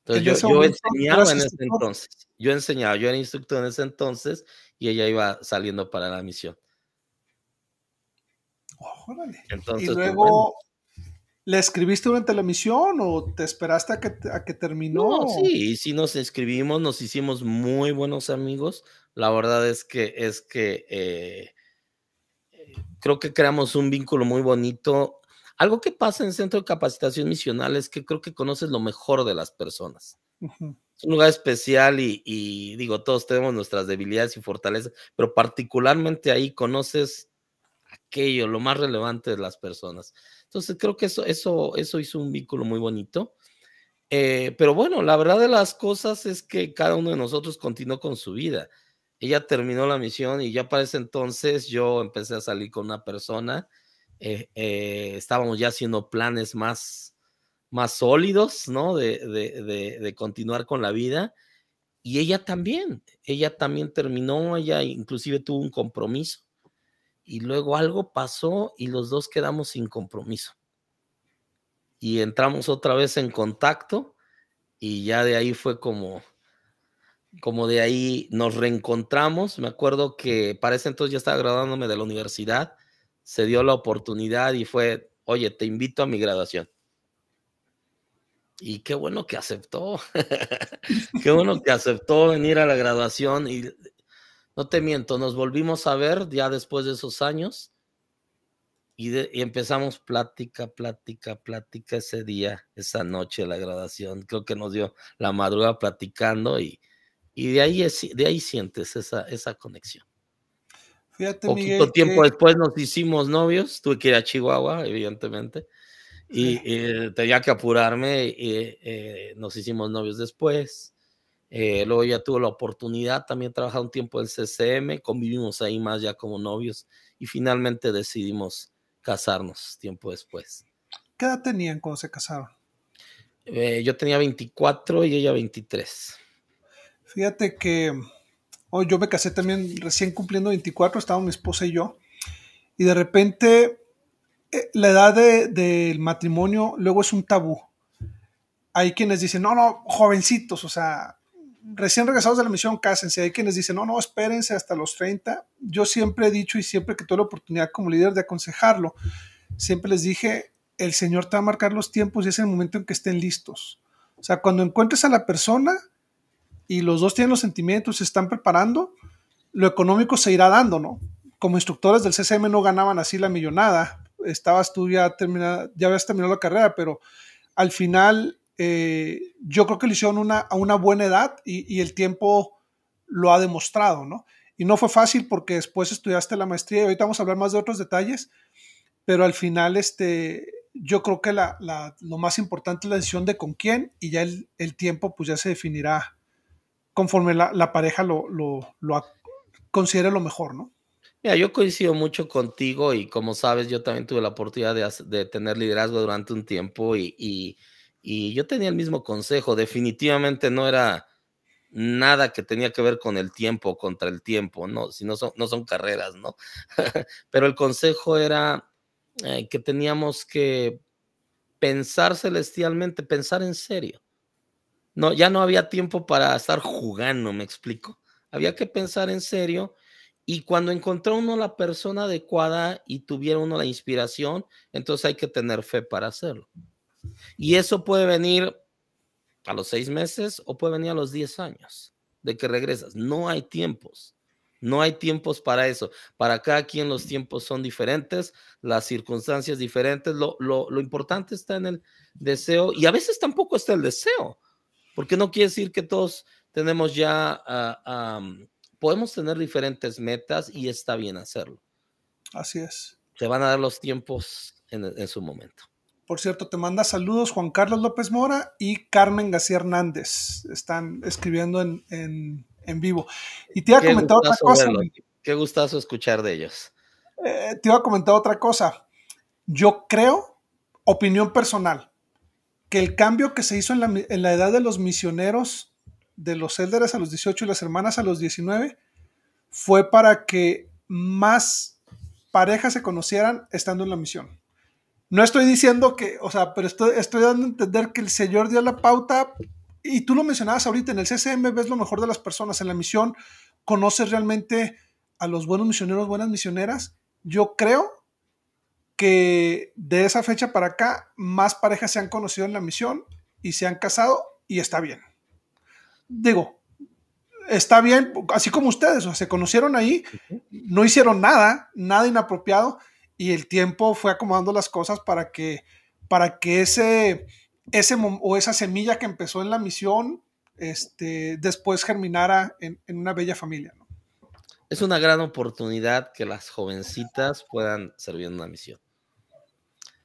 Entonces yo, enseñaba en ese entonces, yo enseñaba, yo era instructor en ese entonces y ella iba saliendo para la misión. y pues, luego, ¿le escribiste durante la misión o te esperaste a que, a que terminó? No, sí, sí nos escribimos, nos hicimos muy buenos amigos. La verdad es que, es que eh, eh, creo que creamos un vínculo muy bonito algo que pasa en el Centro de Capacitación Misional es que creo que conoces lo mejor de las personas. Es un lugar especial y, digo, todos tenemos nuestras debilidades y fortalezas, pero particularmente ahí conoces aquello, lo más relevante de las personas. Entonces creo que eso, eso, eso hizo un vínculo muy bonito. Eh, pero bueno, la verdad de las cosas es que cada uno de nosotros continuó con su vida. Ella terminó la misión y ya para ese entonces yo empecé a salir con una persona eh, eh, estábamos ya haciendo planes más, más sólidos, ¿no? De, de, de, continuar con la vida. y ella también, ella también terminó, ella inclusive tuvo un compromiso y luego algo pasó y los dos quedamos sin compromiso. Y entramos otra vez en contacto y ya de ahí fue como, como de ahí nos reencontramos. Me acuerdo que para ese entonces ya estaba graduándome de la universidad, se dio la oportunidad y fue, oye, te invito a mi graduación. Y qué bueno que aceptó, qué bueno que aceptó venir a la graduación y no te miento, nos volvimos a ver ya después de esos años y, empezamos plática, plática, plática ese día, esa noche de la graduación. Creo que nos dio la madrugada platicando y, y de, ahí de ahí sientes esa, esa conexión. Fíjate, Poquito tiempo después nos hicimos novios, tuve que ir a Chihuahua, evidentemente, y eh, tenía que apurarme, y eh, nos hicimos novios después. Eh, luego ya tuve la oportunidad también de trabajar un tiempo en CCM, convivimos ahí más ya como novios y finalmente decidimos casarnos tiempo después. ¿Qué edad tenían cuando se casaron? Eh, yo tenía 24 y ella 23. Fíjate que hoy yo me casé también recién cumpliendo 24, estábamos mi esposa y yo, y de repente eh, la edad del matrimonio luego es un tabú. Hay quienes dicen, no, no, jovencitos, o sea, recién regresados de la misión, cásense. Hay quienes dicen, no, no, espérense hasta los 30. Yo siempre he dicho y siempre que tuve la oportunidad como líder de aconsejarlo, siempre les dije, el Señor te va a marcar los tiempos y es el momento en que estén listos. O sea, cuando encuentres a la persona y los dos tienen los sentimientos, se están preparando, lo económico se irá dando, ¿no? Como instructores del CCM no ganaban así la millonada. Estabas tú ya terminada, ya habías terminado la carrera, pero al final eh, yo creo que lo hicieron una, a una buena edad y, el tiempo lo ha demostrado, ¿no? Y no fue fácil porque después estudiaste la maestría y ahorita vamos a hablar más de otros detalles, pero al final este, yo creo que la, lo más importante es la decisión de con quién y ya el, tiempo pues ya se definirá conforme la, pareja lo, lo, considere lo mejor, ¿no? Mira, yo coincido mucho contigo y como sabes, yo también tuve la oportunidad de, tener liderazgo durante un tiempo y y yo tenía el mismo consejo, definitivamente no era nada que tenía que ver con el tiempo, contra el tiempo, no, si no son, no son carreras, ¿no? Pero el consejo era eh, que teníamos que pensar celestialmente, pensar en serio. No, ya no había tiempo para estar jugando, me explico. Había que pensar en serio y cuando encontró uno la persona adecuada y tuviera uno la inspiración, entonces hay que tener fe para hacerlo. Y eso puede venir a los seis meses o puede venir a los diez años de que regresas. No hay tiempos. No hay tiempos para eso. Para cada quien los tiempos son diferentes, las circunstancias diferentes. Lo, importante está en el deseo y a veces tampoco está el deseo, porque no quiere decir que todos tenemos ya, ah, podemos tener diferentes metas y está bien hacerlo. Así es. Se van a dar los tiempos en su momento. Por cierto, te manda saludos Juan Carlos López Mora y Carmen García Hernández. Están escribiendo en, vivo. Y te iba a comentar otra cosa. Qué gustazo escuchar de ellos. Eh, te iba a comentar otra cosa. Yo creo, opinión personal, que el cambio que se hizo en la, edad de los misioneros, de los élderes a los 18 y las hermanas a los 19, fue para que más parejas se conocieran estando en la misión. No estoy diciendo que, o sea, pero estoy, estoy dando a entender que el Señor dio la pauta y tú lo mencionabas ahorita, en el CCM ves lo mejor de las personas, en la misión conoces realmente a los buenos misioneros, buenas misioneras. Yo creo que de esa fecha para acá más parejas se han conocido en la misión y se han casado y está bien. Digo, está bien, así como ustedes, o sea, se conocieron ahí, no hicieron nada, nada inapropiado y el tiempo fue acomodando las cosas para que, para que ese, ese o esa semilla que empezó en la misión este, después germinara en, una bella familia. Es una gran oportunidad que las jovencitas puedan servir en una misión.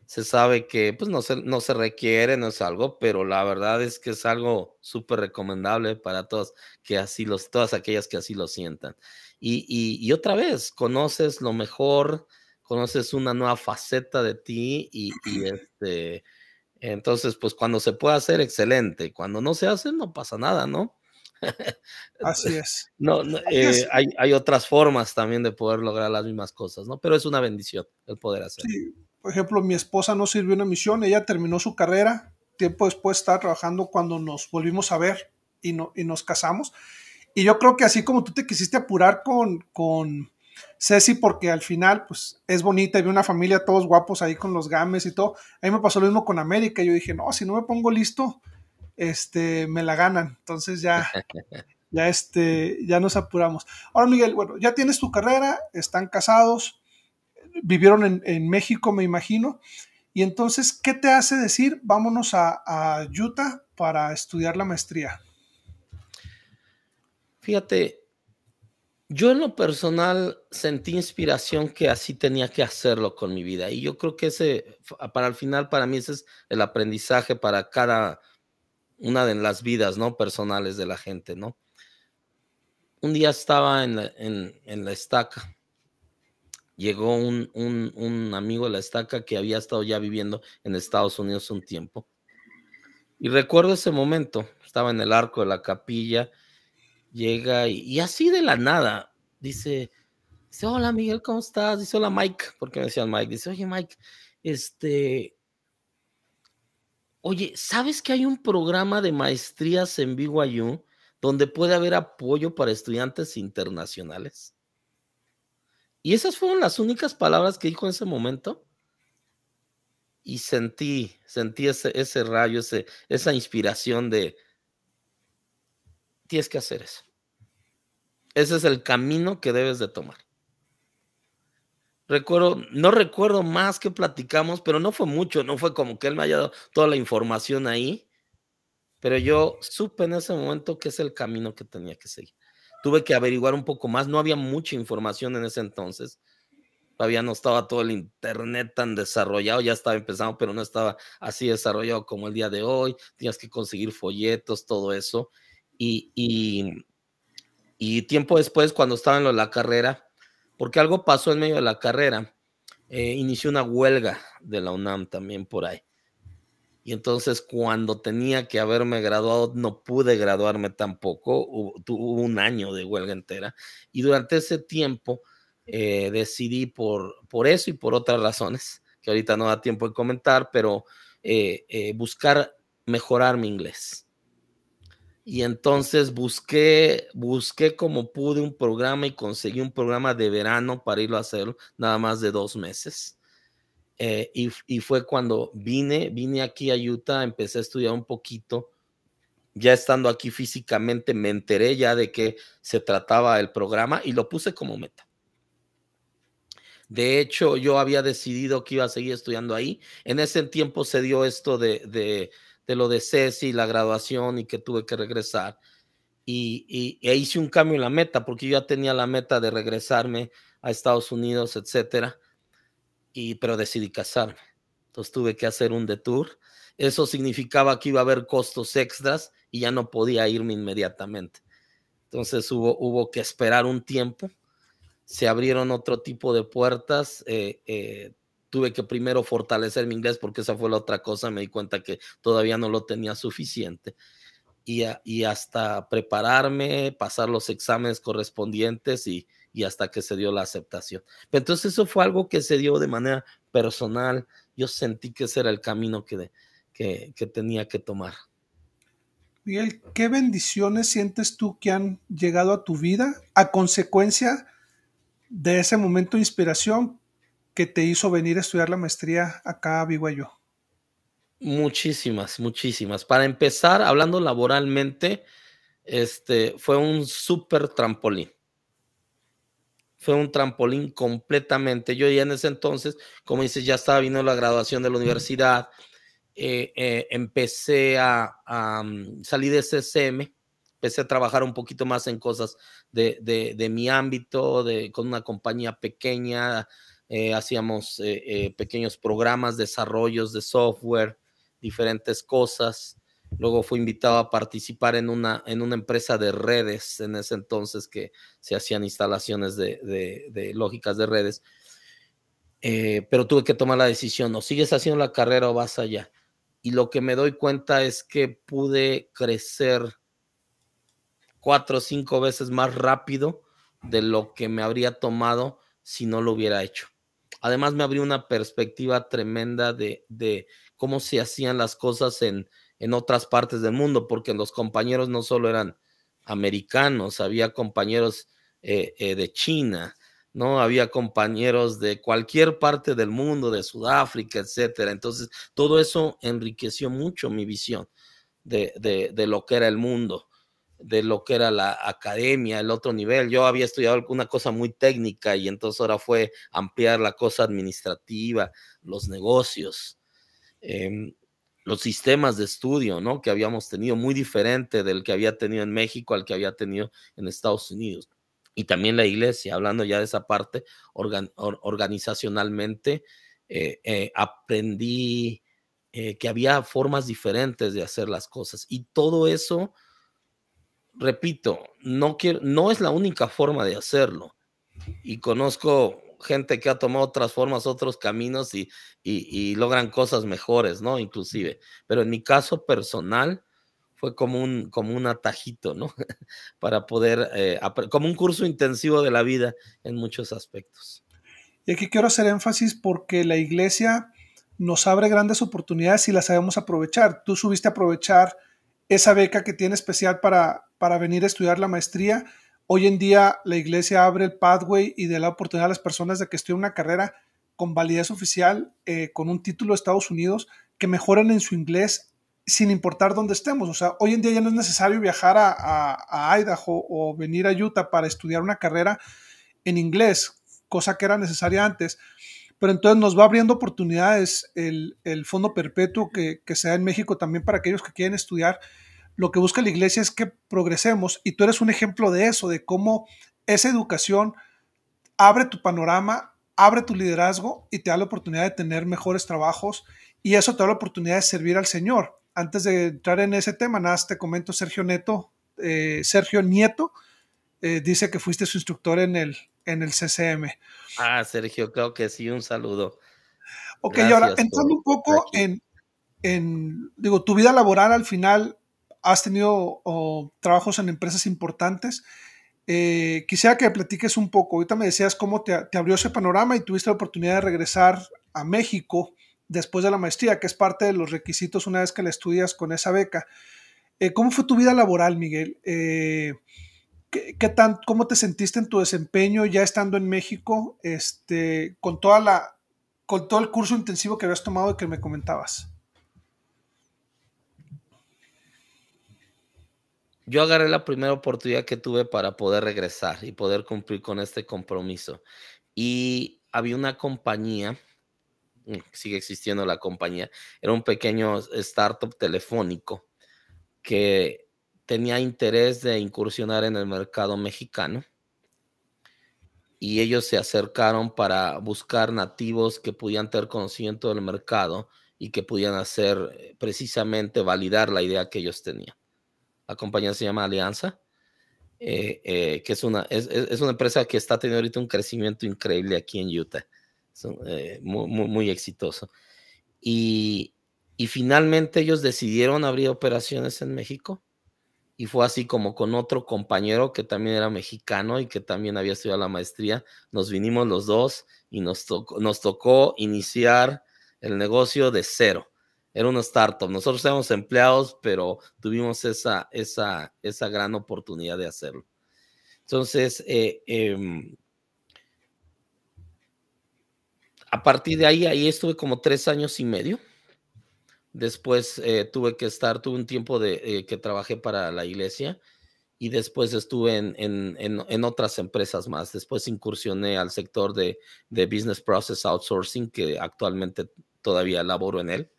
Se sabe que pues, no, se, no se requiere, no es algo, pero la verdad es que es algo súper recomendable para todas, que así los, todas aquellas que así lo sientan. Y, y otra vez, conoces lo mejor, conoces una nueva faceta de ti y, este, entonces, pues cuando se puede hacer, excelente. Cuando no se hace, no pasa nada, ¿no? Así es. No, eh, Hay, hay, otras formas también de poder lograr las mismas cosas, ¿no? Pero es una bendición el poder hacerlo. Sí, por ejemplo, mi esposa no sirvió una misión, ella terminó su carrera, tiempo después estaba trabajando cuando nos volvimos a ver y, no, y nos casamos. Y yo creo que así como tú te quisiste apurar con, con Ceci, porque al final, pues, es bonita y ve una familia todos guapos ahí con los games y todo. A mí me pasó lo mismo con América. Yo dije, no, si no me pongo listo, este, me la ganan. Entonces ya, ya, este, ya nos apuramos. Ahora, Miguel, bueno, ya tienes tu carrera, están casados, vivieron en, México, me imagino. Y entonces, ¿qué te hace decir, vámonos a, Utah para estudiar la maestría? Fíjate, yo en lo personal sentí inspiración que así tenía que hacerlo con mi vida. Y yo creo que ese, para el final, para mí ese es el aprendizaje para cada una de las vidas, ¿no? Personales de la gente, ¿no? Un día estaba en la, en, la estaca. Llegó un, un amigo de la estaca que había estado ya viviendo en Estados Unidos un tiempo. Y recuerdo ese momento, estaba en el arco de la capilla llega y, así de la nada dice, hola Miguel, ¿cómo estás? Dice, hola Mike, porque me decían Mike, dice, oye Mike, este, oye, ¿sabes que hay un programa de maestrías en BYU donde puede haber apoyo para estudiantes internacionales? Y esas fueron las únicas palabras que dijo en ese momento. Y sentí, sentí ese, ese rayo, ese, esa inspiración de, tienes que hacer eso. Ese es el camino que debes de tomar. Recuerdo, no recuerdo más que platicamos, pero no fue mucho, no fue como que él me haya dado toda la información ahí, pero yo supe en ese momento que es el camino que tenía que seguir. Tuve que averiguar un poco más, no había mucha información en ese entonces, todavía no estaba todo el internet tan desarrollado, ya estaba empezando, pero no estaba así desarrollado como el día de hoy, tenías que conseguir folletos, todo eso, y, y, tiempo después, cuando estaba en la carrera, porque algo pasó en medio de la carrera, eh, inició una huelga de la UNAM también por ahí. Y entonces cuando tenía que haberme graduado, no pude graduarme tampoco. Hubo, tuvo un año de huelga entera. Y durante ese tiempo eh, decidí por, por eso y por otras razones, que ahorita no da tiempo de comentar, pero eh, buscar mejorar mi inglés. Y entonces busqué, busqué como pude un programa y conseguí un programa de verano para irlo a hacer, nada más de dos meses. Eh, y, fue cuando vine, vine aquí a Utah, empecé a estudiar un poquito. Ya estando aquí físicamente, me enteré ya de que se trataba el programa y lo puse como meta. De hecho, yo había decidido que iba a seguir estudiando ahí. En ese tiempo se dio esto de, de de lo de Ceci, la graduación y que tuve que regresar. Y, e hice un cambio en la meta, porque yo ya tenía la meta de regresarme a Estados Unidos, etcétera. Y, pero decidí casarme. Entonces tuve que hacer un detour. Eso significaba que iba a haber costos extras y ya no podía irme inmediatamente. Entonces hubo, hubo que esperar un tiempo. Se abrieron otro tipo de puertas. Eh, eh, tuve que primero fortalecer mi inglés porque esa fue la otra cosa, me di cuenta que todavía no lo tenía suficiente. Y, y hasta prepararme, pasar los exámenes correspondientes y, y, hasta que se dio la aceptación. Pero entonces eso fue algo que se dio de manera personal. Yo sentí que ese era el camino que, que, que tenía que tomar. Miguel, ¿qué bendiciones sientes tú que han llegado a tu vida a consecuencia de ese momento de inspiración que te hizo venir a estudiar la maestría acá a BYU? Muchísimas, muchísimas. Para empezar, hablando laboralmente, este fue un súper trampolín. Fue un trampolín completamente. Yo ya en ese entonces, como dices, ya estaba vino la graduación de la universidad. Eh, eh, empecé a, mm, salir de CCM, empecé a trabajar un poquito más en cosas de, de mi ámbito, de, con una compañía pequeña, eh, hacíamos eh, eh, pequeños programas, desarrollos de software, diferentes cosas. Luego fui invitado a participar en una, en una empresa de redes en ese entonces que se hacían instalaciones de, lógicas de redes. pero tuve que tomar la decisión, o sigues haciendo la carrera o vas allá. Y lo que me doy cuenta es que pude crecer cuatro o cinco veces más rápido de lo que me habría tomado si no lo hubiera hecho. Además, me abrió una perspectiva tremenda de, de cómo se hacían las cosas en, en otras partes del mundo, porque los compañeros no solo eran americanos, había compañeros eh, eh, de China, ¿no? Había compañeros de cualquier parte del mundo, de Sudáfrica, etcétera. Entonces, todo eso enriqueció mucho mi visión de, de, lo que era el mundo, de lo que era la academia, el otro nivel. Yo había estudiado alguna cosa muy técnica y entonces ahora fue ampliar la cosa administrativa, los negocios. Em, los sistemas de estudio, ¿no? Que habíamos tenido muy diferente del que había tenido en México al que había tenido en Estados Unidos. Y también la iglesia, hablando ya de esa parte organizacionalmente, eh, eh, aprendí eh, que había formas diferentes de hacer las cosas. Y todo eso, repito, no, quiero, no es la única forma de hacerlo. Y conozco gente que ha tomado otras formas, otros caminos y, logran cosas mejores, ¿no? Inclusive. Pero en mi caso personal fue como un, como un atajito, ¿no? Para poder, eh, como un curso intensivo de la vida en muchos aspectos. Y aquí quiero hacer énfasis porque la iglesia nos abre grandes oportunidades y las sabemos aprovechar. Tú subiste a aprovechar esa beca que tiene especial para, para venir a estudiar la maestría Hoy en día la iglesia abre el pathway y da la oportunidad a las personas de que estudien una carrera con validez oficial, eh, con un título de Estados Unidos, que mejoren en su inglés sin importar dónde estemos. O sea, hoy en día ya no es necesario viajar a, Idaho o venir a Utah para estudiar una carrera en inglés, cosa que era necesaria antes. Pero entonces nos va abriendo oportunidades el, fondo perpetuo que, que se da en México también para aquellos que quieren estudiar lo que busca la iglesia es que progresemos y tú eres un ejemplo de eso, de cómo esa educación abre tu panorama, abre tu liderazgo y te da la oportunidad de tener mejores trabajos y eso te da la oportunidad de servir al Señor. Antes de entrar en ese tema, nada, te comento Sergio Neto, eh, Sergio Nieto, eh, dice que fuiste su instructor en el, en el CCM. Ah, Sergio, creo que sí, un saludo. Ok, y ahora entrando un poco en, en, digo, tu vida laboral al final has tenido trabajos en empresas importantes. Eh, quisiera que platiques un poco. Ahorita me decías cómo te, abrió ese panorama y tuviste la oportunidad de regresar a México después de la maestría, que es parte de los requisitos una vez que la estudias con esa beca. Eh, ¿Cómo fue tu vida laboral, Miguel? Eh, ¿qué, tan, ¿Cómo te sentiste en tu desempeño ya estando en México este, con, toda la, con todo el curso intensivo que habías tomado y que me comentabas? Yo agarré la primera oportunidad que tuve para poder regresar y poder cumplir con este compromiso. Y había una compañía, mm, sigue existiendo la compañía, era un pequeño startup telefónico que tenía interés de incursionar en el mercado mexicano y ellos se acercaron para buscar nativos que pudieran tener conocimiento del mercado y que pudieran hacer eh, precisamente validar la idea que ellos tenían. La compañía se llama Alianza, eh, eh, que es una, es, una empresa que está teniendo ahorita un crecimiento increíble aquí en Utah. Eh, muy, muy, exitoso. Y, y finalmente ellos decidieron abrir operaciones en México. Y fue así como con otro compañero que también era mexicano y que también había estudiado la maestría. Nos vinimos los dos y nos nos tocó iniciar el negocio de cero era una startup. Nosotros éramos empleados, pero tuvimos esa, esa, esa gran oportunidad de hacerlo. Entonces, eh, em, a partir de ahí, ahí estuve como tres años y medio. Después eh, tuve que estar, tuve un tiempo de eh, que trabajé para la iglesia y después estuve en, en, en, otras empresas más. Después incursioné al sector de, de Business Process Outsourcing, que actualmente todavía laboro en él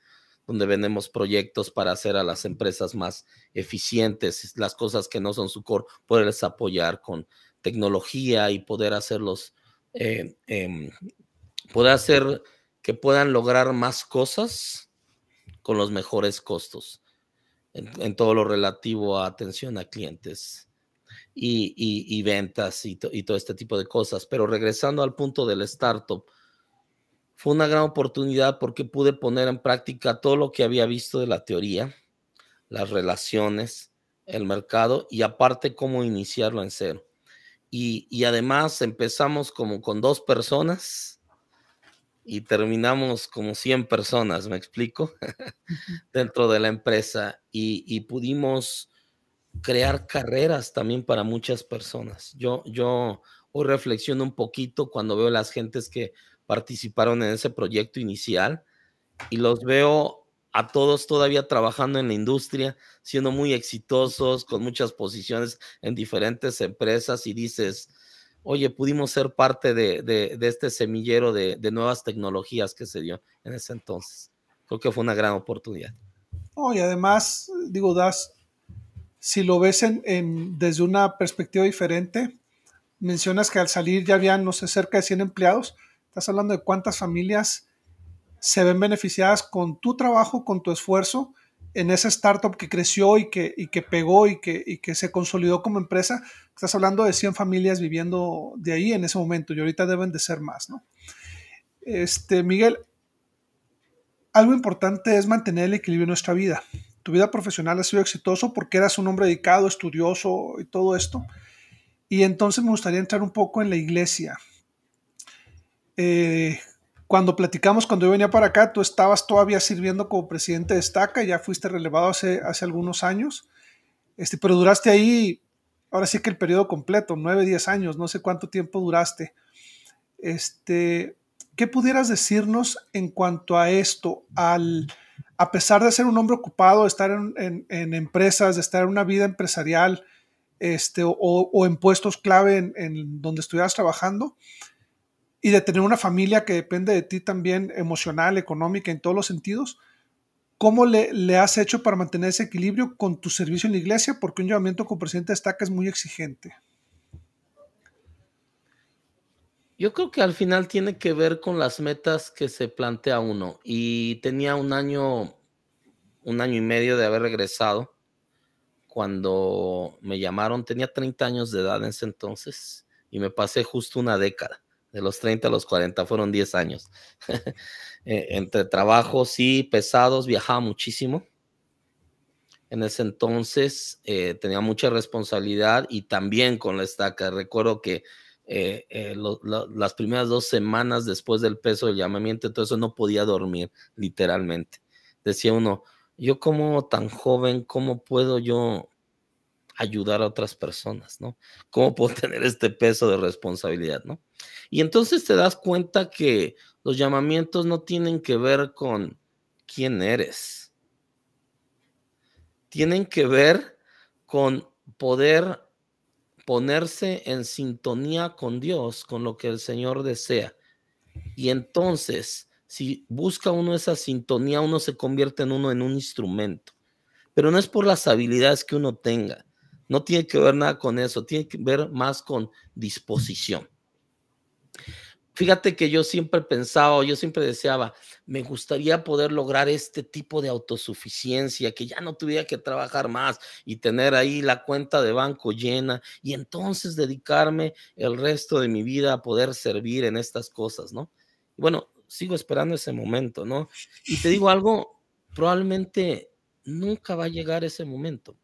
donde vendemos proyectos para hacer a las empresas más eficientes, las cosas que no son su core, poderles apoyar con tecnología y poder hacerlos, eh, em, poder hacer que puedan lograr más cosas con los mejores costos en, todo lo relativo a atención a clientes y, ventas y, y todo este tipo de cosas. Pero regresando al punto del startup, fue una gran oportunidad porque pude poner en práctica todo lo que había visto de la teoría, las relaciones, el mercado y aparte cómo iniciarlo en cero. Y, y además empezamos como con dos personas y terminamos como 100 personas, ¿me explico? Dentro de la empresa y, y, pudimos crear carreras también para muchas personas. Yo, yo hoy reflexiono un poquito cuando veo las gentes que participaron en ese proyecto inicial y los veo a todos todavía trabajando en la industria, siendo muy exitosos, con muchas posiciones en diferentes empresas y dices, oye, pudimos ser parte de, este semillero de, nuevas tecnologías que se dio en ese entonces. Creo que fue una gran oportunidad. Oh, y además, digo, Das, si lo ves en, desde una perspectiva diferente, mencionas que al salir ya habían, no sé, cerca de 100 empleados. Estás hablando de cuántas familias se ven beneficiadas con tu trabajo, con tu esfuerzo en esa startup que creció y que, y que pegó y que, y que se consolidó como empresa, estás hablando de 100 familias viviendo de ahí en ese momento y ahorita deben de ser más, ¿no? Este, Miguel, algo importante es mantener el equilibrio en nuestra vida. Tu vida profesional ha sido exitoso porque eras un hombre dedicado, estudioso y todo esto. Y entonces me gustaría entrar un poco en la iglesia. Eh, cuando platicamos, cuando yo venía para acá, tú estabas todavía sirviendo como presidente de Estaca, ya fuiste relevado hace, hace algunos años, este, pero duraste ahí, ahora sí que el periodo completo, nueve, diez años, no sé cuánto tiempo duraste. Este, ¿Qué pudieras decirnos en cuanto a esto? Al, a pesar de ser un hombre ocupado, de estar en, empresas, de estar en una vida empresarial este, o, en puestos clave en, en donde estuvieras trabajando, y de tener una familia que depende de ti también emocional, económica, en todos los sentidos, ¿cómo le, has hecho para mantener ese equilibrio con tu servicio en la iglesia? Porque un llamamiento como presidente de estaca es muy exigente. Yo creo que al final tiene que ver con las metas que se plantea uno. Y tenía un año, un año y medio de haber regresado cuando me llamaron. Tenía 30 años de edad en ese entonces y me pasé justo una década de los 30 a los 40, fueron 10 años. Eh, entre trabajos, sí, pesados, viajaba muchísimo. En ese entonces eh, tenía mucha responsabilidad y también con la estaca. Recuerdo que eh, las primeras dos semanas después del peso del llamamiento, entonces no podía dormir, literalmente. Decía uno, yo como tan joven, ¿cómo puedo yo ayudar a otras personas, ¿no? ¿Cómo puedo tener este peso de responsabilidad, ¿no? Y entonces te das cuenta que los llamamientos no tienen que ver con quién eres. Tienen que ver con poder ponerse en sintonía con Dios, con lo que el Señor desea. Y entonces, si busca uno esa sintonía, uno se convierte en uno en un instrumento. Pero no es por las habilidades que uno tenga, no tiene que ver nada con eso, tiene que ver más con disposición. Fíjate que yo siempre pensaba, yo siempre deseaba, me gustaría poder lograr este tipo de autosuficiencia, que ya no tuviera que trabajar más y tener ahí la cuenta de banco llena y entonces dedicarme el resto de mi vida a poder servir en estas cosas, ¿no? bueno, sigo esperando ese momento, ¿no? Y te digo algo, probablemente nunca va a llegar ese momento.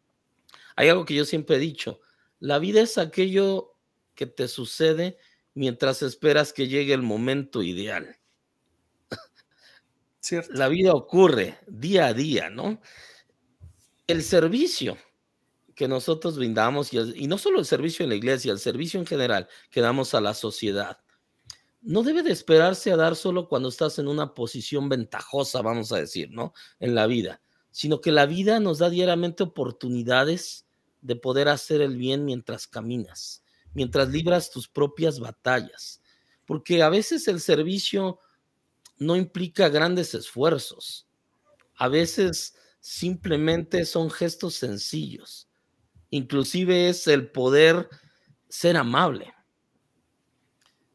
Hay algo que yo siempre he dicho, la vida es aquello que te sucede mientras esperas que llegue el momento ideal. La vida ocurre día a día, ¿no? El servicio que nosotros brindamos, y, no solo el servicio en la iglesia, el servicio en general que damos a la sociedad, no debe de esperarse a dar solo cuando estás en una posición ventajosa, vamos a decir, ¿no? En la vida, sino que la vida nos da diariamente oportunidades de poder hacer el bien mientras caminas mientras libras tus propias batallas, porque a veces el servicio no implica grandes esfuerzos, a veces simplemente son gestos sencillos, inclusive es el poder ser amable.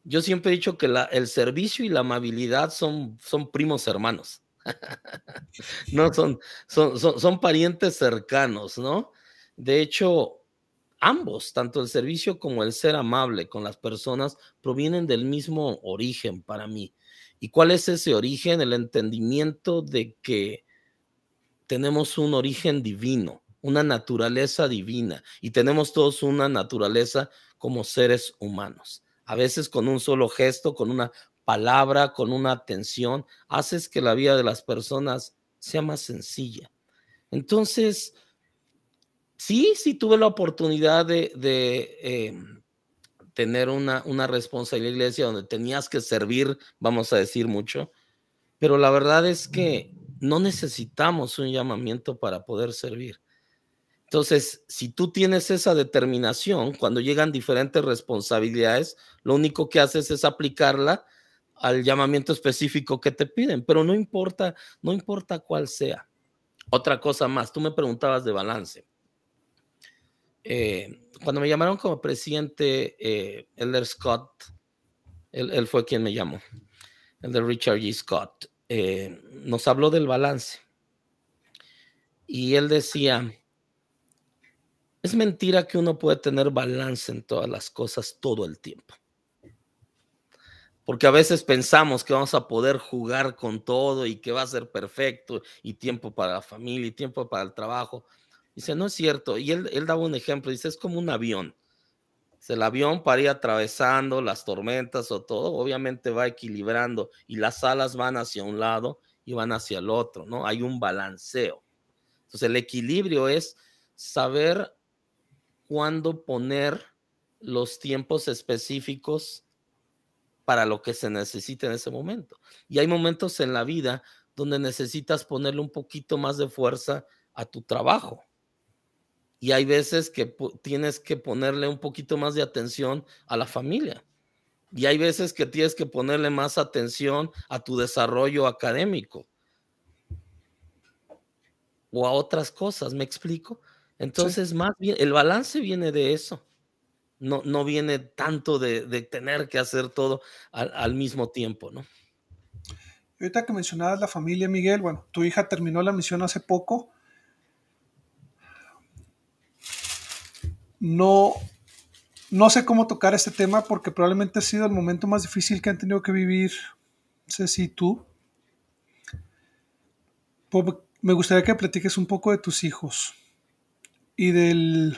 Yo siempre he dicho que el servicio y la amabilidad son, son primos hermanos. no son, son, son, parientes cercanos, ¿no? De hecho, ambos, tanto el servicio como el ser amable con las personas, provienen del mismo origen para mí. ¿Y cuál es ese origen? El entendimiento de que tenemos un origen divino, una naturaleza divina y tenemos todos una naturaleza como seres humanos. A veces con un solo gesto, con una palabra, con una atención, haces que la vida de las personas sea más sencilla. Entonces, sí, sí tuve la oportunidad de, em, tener una, una responsabilidad la iglesia donde tenías que servir, vamos a decir mucho, pero la verdad es que no necesitamos un llamamiento para poder servir. Entonces, si tú tienes esa determinación, cuando llegan diferentes responsabilidades, lo único que haces es aplicarla al llamamiento específico que te piden, pero no importa, no importa cuál sea. Otra cosa más, tú me preguntabas de balance. Eh, cuando me llamaron como presidente, eh, Elder Scott, él, fue quien me llamó, el de Richard G. Scott, eh, nos habló del balance. Y él decía, es mentira que uno puede tener balance en todas las cosas todo el tiempo. Porque a veces pensamos que vamos a poder jugar con todo y que va a ser perfecto y tiempo para la familia y tiempo para el trabajo. Dice, no es cierto. Y él, él daba un ejemplo, dice, es como un avión. El avión para ir atravesando las tormentas o todo, obviamente va equilibrando y las alas van hacia un lado y van hacia el otro, ¿no? Hay un balanceo. Entonces el equilibrio es saber cuándo poner los tiempos específicos para lo que se necesita en ese momento. Y hay momentos en la vida donde necesitas ponerle un poquito más de fuerza a tu trabajo. Y hay veces que tienes que ponerle un poquito más de atención a la familia. Y hay veces que tienes que ponerle más atención a tu desarrollo académico o a otras cosas, ¿me explico? Entonces, más bien, el balance viene de eso. No, no viene tanto de, tener que hacer todo al, mismo tiempo, ¿no? Ahorita que mencionabas la familia, Miguel, bueno, tu hija terminó la misión hace poco. No, no sé cómo tocar este tema porque probablemente ha sido el momento más difícil que han tenido que vivir Ceci y tú. Me gustaría que platiques un poco de tus hijos y del,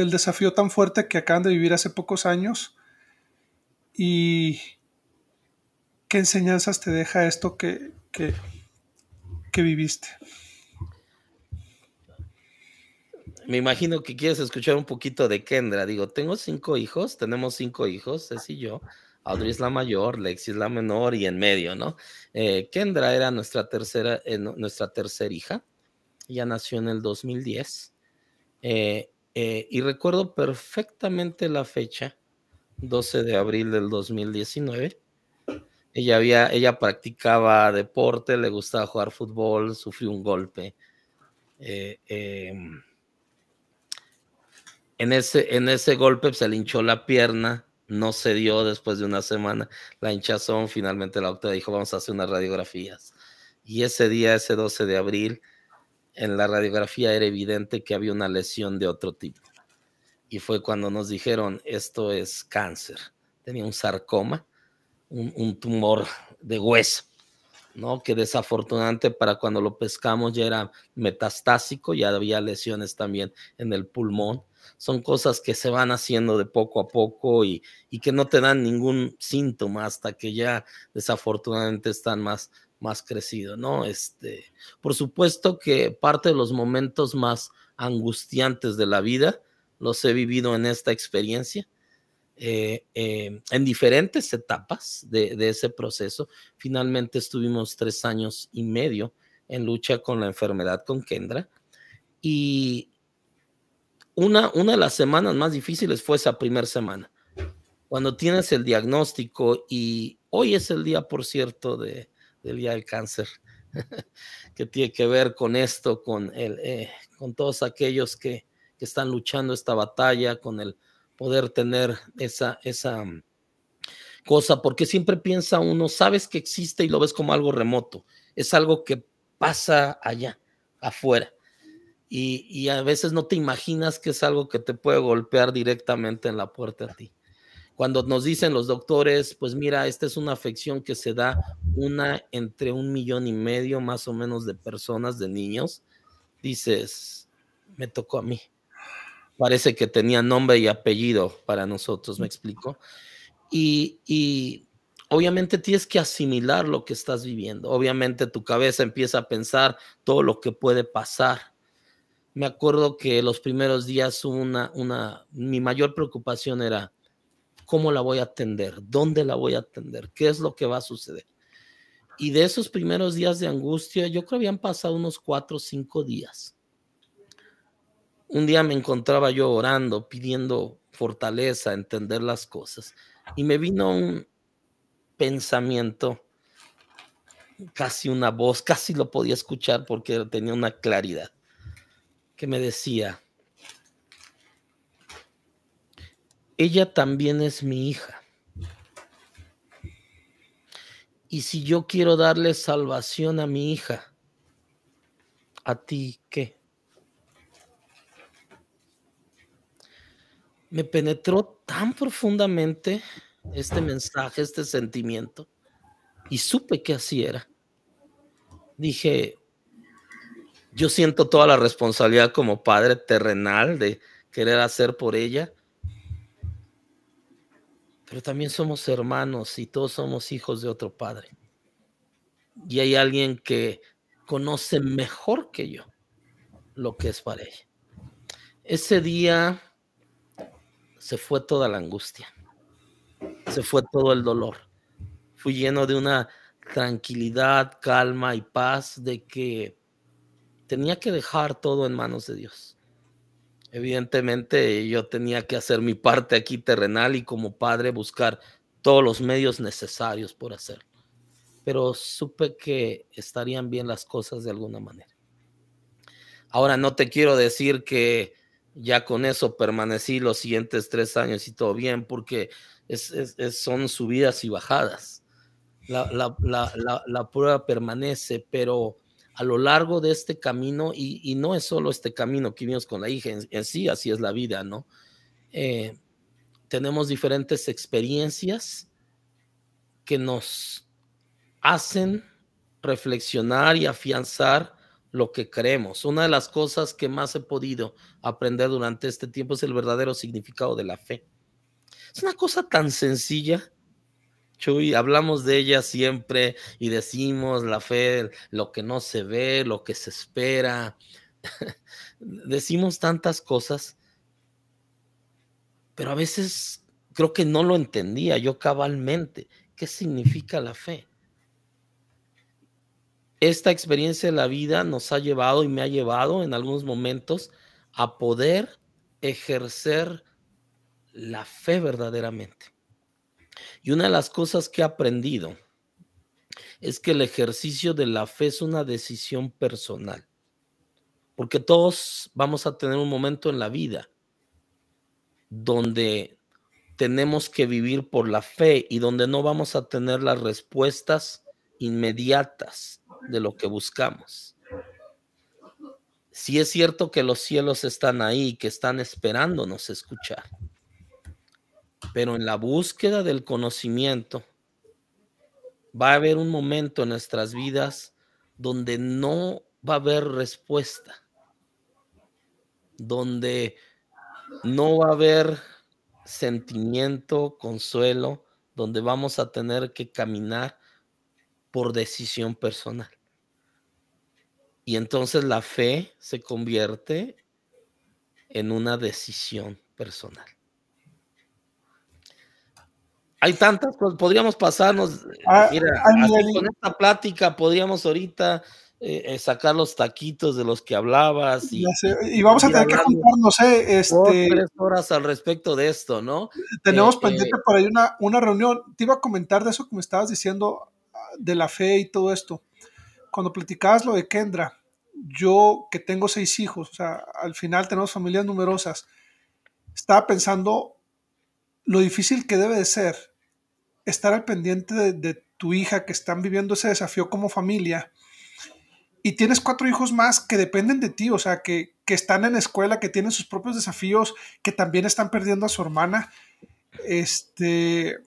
del desafío tan fuerte que acaban de vivir hace pocos años y qué enseñanzas te deja esto que, que, viviste. Me imagino que quieres escuchar un poquito de Kendra. Digo, tengo cinco hijos, tenemos cinco hijos, es y yo. Audrey es la mayor, Lexi es la menor y en medio, ¿no? Eh, Kendra era nuestra tercera, eh, nuestra tercera hija. Ella nació en el 2010. Eh, eh, y recuerdo perfectamente la fecha, 12 de abril del 2019. Ella, había, ella practicaba deporte, le gustaba jugar fútbol, sufrió un golpe. Em, en, ese, en ese golpe se le hinchó la pierna, no se dio después de una semana la hinchazón. Finalmente la doctora dijo: Vamos a hacer unas radiografías. Y ese día, ese 12 de abril, en la radiografía era evidente que había una lesión de otro tipo. Y fue cuando nos dijeron, esto es cáncer. Tenía un sarcoma, un, tumor de hueso, ¿no? Que desafortunadamente para cuando lo pescamos ya era metastásico, ya había lesiones también en el pulmón. Son cosas que se van haciendo de poco a poco y, y que no te dan ningún síntoma hasta que ya desafortunadamente están más, más crecido, ¿no? Este, por supuesto que parte de los momentos más angustiantes de la vida los he vivido en esta experiencia, eh, eh, en diferentes etapas de, ese proceso. Finalmente estuvimos tres años y medio en lucha con la enfermedad con Kendra y una, una de las semanas más difíciles fue esa primera semana, cuando tienes el diagnóstico y hoy es el día, por cierto, de, del Día del Cáncer, que tiene que ver con esto, con, el, eh, con todos aquellos que, que, están luchando esta batalla, con el poder tener esa, esa mm, cosa, porque siempre piensa uno, sabes que existe y lo ves como algo remoto, es algo que pasa allá, afuera. Y, y a veces no te imaginas que es algo que te puede golpear directamente en la puerta a ti cuando nos dicen los doctores, pues mira, esta es una afección que se da una entre un millón y medio más o menos de personas, de niños, dices, me tocó a mí. Parece que tenía nombre y apellido para nosotros, me explico. Y, y obviamente tienes que asimilar lo que estás viviendo. Obviamente tu cabeza empieza a pensar todo lo que puede pasar. Me acuerdo que los primeros días una, una, mi mayor preocupación era cómo la voy a atender, dónde la voy a atender, qué es lo que va a suceder. Y de esos primeros días de angustia, yo creo que habían pasado unos cuatro o cinco días. Un día me encontraba yo orando, pidiendo fortaleza, entender las cosas. Y me vino un pensamiento, casi una voz, casi lo podía escuchar porque tenía una claridad, que me decía, ella también es mi hija. Y si yo quiero darle salvación a mi hija, ¿a ti qué? Me penetró tan profundamente este mensaje, este sentimiento, y supe que así era. Dije, yo siento toda la responsabilidad como padre terrenal de querer hacer por ella, pero también somos hermanos y todos somos hijos de otro Padre. Y hay alguien que conoce mejor que yo lo que es para ella. Ese día se fue toda la angustia, se fue todo el dolor. Fui lleno de una tranquilidad, calma y paz de que tenía que dejar todo en manos de Dios. Evidentemente yo tenía que hacer mi parte aquí terrenal y como padre buscar todos los medios necesarios por hacerlo. Pero supe que estarían bien las cosas de alguna manera. Ahora no te quiero decir que ya con eso permanecí los siguientes tres años y todo bien, porque son subidas y bajadas. La, la prueba permanece, pero a lo largo de este camino, y, no es solo este camino que vimos con la hija, en, sí así es la vida, ¿no? Eh, tenemos diferentes experiencias que nos hacen reflexionar y afianzar lo que creemos. Una de las cosas que más he podido aprender durante este tiempo es el verdadero significado de la fe. Es una cosa tan sencilla, Chuy, hablamos de ella siempre y decimos la fe, lo que no se ve, lo que se espera. decimos tantas cosas, pero a veces creo que no lo entendía yo cabalmente. ¿Qué significa la fe? Esta experiencia de la vida nos ha llevado y me ha llevado en algunos momentos a poder ejercer la fe verdaderamente. Y una de las cosas que he aprendido es que el ejercicio de la fe es una decisión personal. Porque todos vamos a tener un momento en la vida donde tenemos que vivir por la fe y donde no vamos a tener las respuestas inmediatas de lo que buscamos. Si es cierto que los cielos están ahí, que están esperándonos escuchar. Pero en la búsqueda del conocimiento va a haber un momento en nuestras vidas donde no va a haber respuesta, donde no va a haber sentimiento, consuelo, donde vamos a tener que caminar por decisión personal. Y entonces la fe se convierte en una decisión personal hay tantas cosas, podríamos pasarnos, ah, mira, con esta plática podríamos ahorita eh, eh, sacar los taquitos de los que hablabas y, vamos a tener que juntarnos, eh, este, tres horas al respecto de esto, ¿no? Tenemos pendiente por ahí una, una reunión, te iba a comentar de eso que me estabas diciendo, de la fe y todo esto. Cuando platicabas lo de Kendra, yo que tengo seis hijos, o sea, al final tenemos familias numerosas, estaba pensando lo difícil que debe de ser estar al pendiente de, tu hija que están viviendo ese desafío como familia y tienes cuatro hijos más que dependen de ti, o sea, que, están en escuela, que tienen sus propios desafíos, que también están perdiendo a su hermana. Este,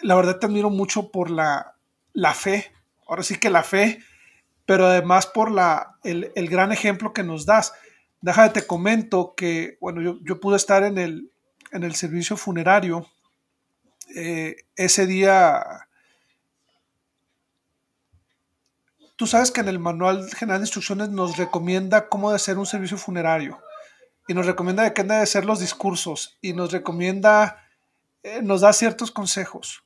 la verdad te admiro mucho por la, la fe, ahora sí que la fe, pero además por la, el, gran ejemplo que nos das. Déjame te comento que, bueno, yo, yo pude estar en el, en el servicio funerario. Eh, ese día, tú sabes que en el Manual General de Instrucciones nos recomienda cómo hacer un servicio funerario y nos recomienda de qué han de ser los discursos y nos recomienda, eh, nos da ciertos consejos.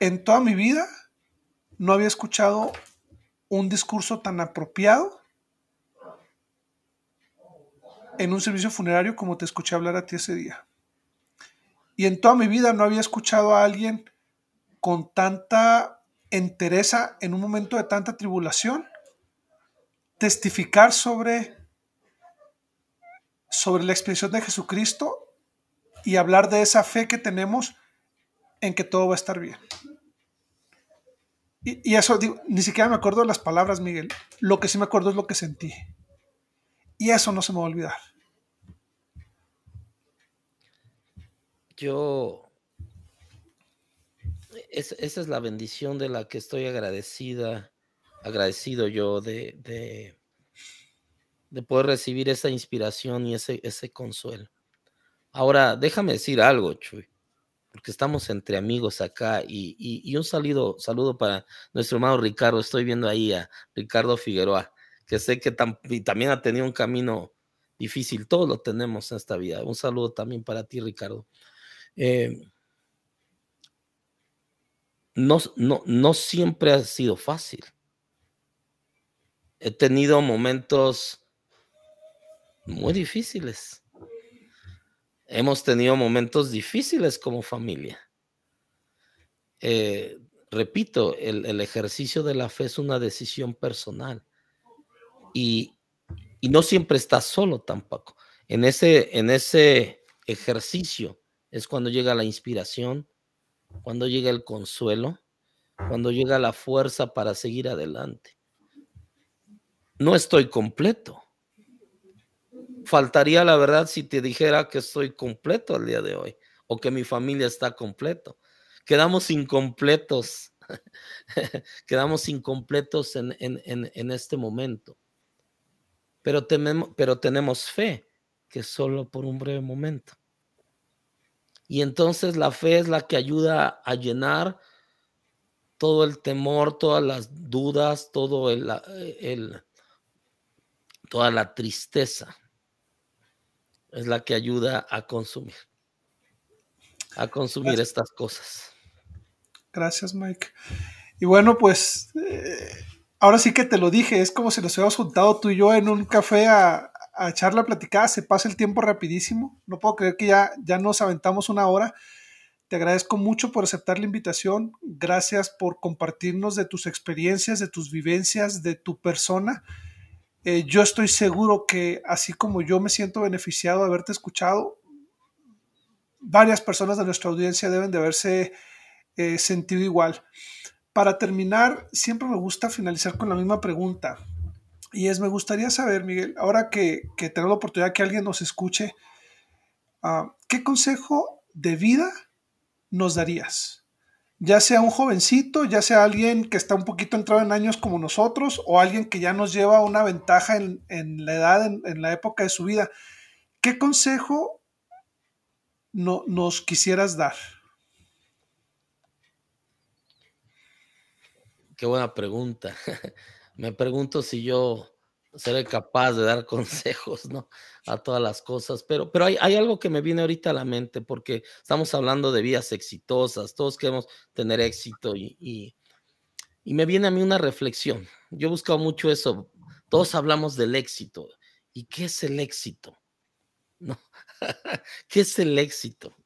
En toda mi vida no había escuchado un discurso tan apropiado en un servicio funerario como te escuché hablar a ti ese día. Y en toda mi vida no había escuchado a alguien con tanta entereza en un momento de tanta tribulación testificar sobre sobre la expresión de Jesucristo y hablar de esa fe que tenemos en que todo va a estar bien. Y, eso, ni siquiera me acuerdo de las palabras, Miguel. Lo que sí me acuerdo es lo que sentí. Y eso no se me va a olvidar. Yo, esa es la bendición de la que estoy agradecida, agradecido yo de de poder recibir esa inspiración y ese, ese consuelo. Ahora, déjame decir algo, Chuy, porque estamos entre amigos acá y, un saludo, saludo para nuestro hermano Ricardo. Estoy viendo ahí a Ricardo Figueroa, que sé que también ha tenido un camino difícil. Todos lo tenemos en esta vida. Un saludo también para ti, Ricardo. Eh, no, no, no siempre ha sido fácil. He tenido momentos muy difíciles. Hemos tenido momentos difíciles como familia. Eh, repito, el, ejercicio de la fe es una decisión personal y, no siempre estás solo tampoco. En ese, en ese ejercicio es cuando llega la inspiración, cuando llega el consuelo, cuando llega la fuerza para seguir adelante. No estoy completo faltaría la verdad si te dijera que estoy completo al día de hoy o que mi familia está completo. Quedamos incompletos, quedamos incompletos en, este momento. Pero, pero tenemos fe, que solo por un breve momento. Y entonces la fe es la que ayuda a llenar todo el temor, todas las dudas, todo el, el toda la tristeza es la que ayuda a consumir, a consumir estas cosas. Gracias, Mike. Y bueno, pues eh, ahora sí que te lo dije, es como si nos hubiéramos juntado tú y yo en un café a, a echar la platicada, se pasa el tiempo rapidísimo, no puedo creer que ya, ya nos aventamos una hora. Te agradezco mucho por aceptar la invitación, gracias por compartirnos de tus experiencias, de tus vivencias, de tu persona. Eh, yo estoy seguro que así como yo me siento beneficiado de haberte escuchado, varias personas de nuestra audiencia deben de haberse eh, sentido igual. Para terminar, siempre me gusta finalizar con la misma pregunta. Y es, me gustaría saber, Miguel, ahora que, que tenemos la oportunidad que alguien nos escuche, ah, ¿qué consejo de vida nos darías? ya sea un jovencito, ya sea alguien que está un poquito entrado en años como nosotros, o alguien que ya nos lleva una ventaja en, la edad, en, la época de su vida. ¿Qué consejo no, nos quisieras dar? Qué buena pregunta. Me pregunto si yo seré capaz de dar consejos, ¿no? A todas las cosas, pero, pero hay, algo que me viene ahorita a la mente porque estamos hablando de vidas exitosas, todos queremos tener éxito y, y, me viene a mí una reflexión. Yo he buscado mucho eso, todos hablamos del éxito. ¿Y qué es el éxito? ¿No? ¿Qué es el éxito?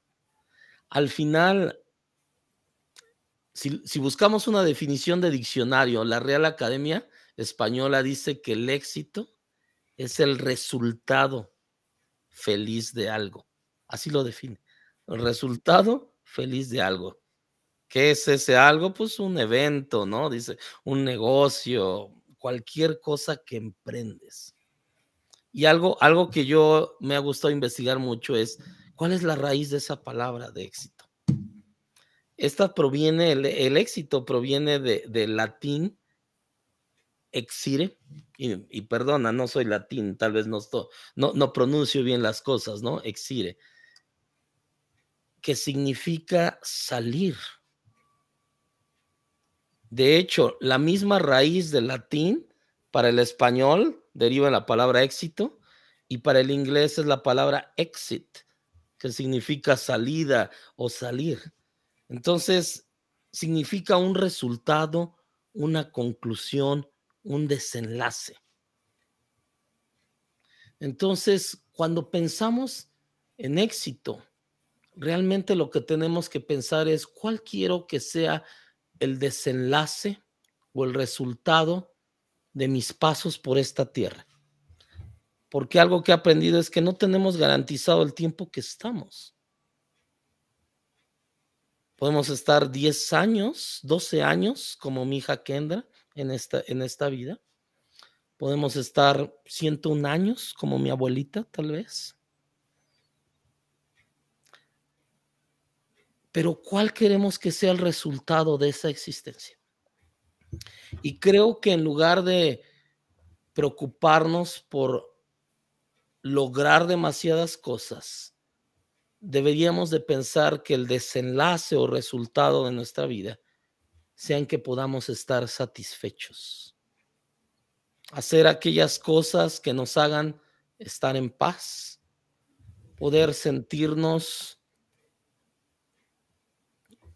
Al final, si, si buscamos una definición de diccionario, la Real Academia española dice que el éxito es el resultado feliz de algo. Así lo define. El resultado feliz de algo. ¿Qué es ese algo? Pues un evento, ¿no? Dice, un negocio, cualquier cosa que emprendes. Y algo, algo que yo me ha gustado investigar mucho es cuál es la raíz de esa palabra de éxito. Esta proviene, el, éxito proviene del latín exire, y, perdona, no soy latín, tal vez no, no, no pronuncio bien las cosas, ¿no? Exire, que significa salir. De hecho, la misma raíz del latín para el español deriva en la palabra éxito y para el inglés es la palabra exit, que significa salida o salir. Entonces, significa un resultado, una conclusión, un desenlace. Entonces, cuando pensamos en éxito, realmente lo que tenemos que pensar es cuál quiero que sea el desenlace o el resultado de mis pasos por esta tierra. Porque algo que he aprendido es que no tenemos garantizado el tiempo que estamos. Podemos estar 10 años, 12 años, como mi hija Kendra, en esta, en esta vida. Podemos estar 101 años, como mi abuelita, tal vez. Pero ¿cuál queremos que sea el resultado de esa existencia? Y creo que en lugar de preocuparnos por lograr demasiadas cosas, deberíamos de pensar que el desenlace o resultado de nuestra vida sea en que podamos estar satisfechos. Hacer aquellas cosas que nos hagan estar en paz, poder sentirnos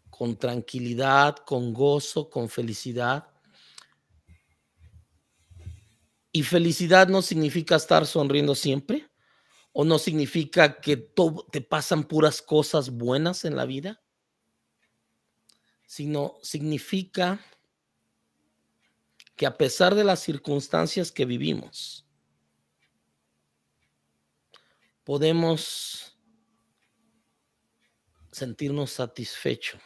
con tranquilidad, con gozo, con felicidad. Y felicidad no significa estar sonriendo siempre, o no significa que te pasan puras cosas buenas en la vida, sino significa que a pesar de las circunstancias que vivimos, podemos sentirnos satisfechos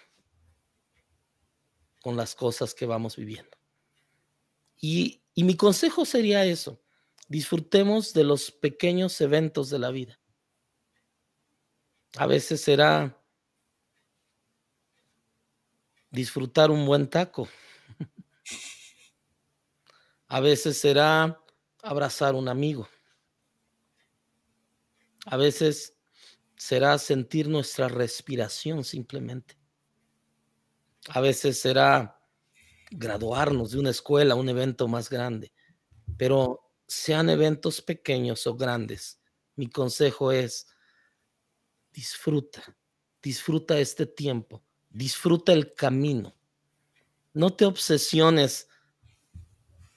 con las cosas que vamos viviendo. Y, y mi consejo sería eso, disfrutemos de los pequeños eventos de la vida. A veces será disfrutar un buen taco. A veces será abrazar un amigo. A veces será sentir nuestra respiración simplemente. A veces será graduarnos de una escuela, un evento más grande. Pero sean eventos pequeños o grandes, mi consejo es disfruta, disfruta este tiempo, disfruta el camino. No te obsesiones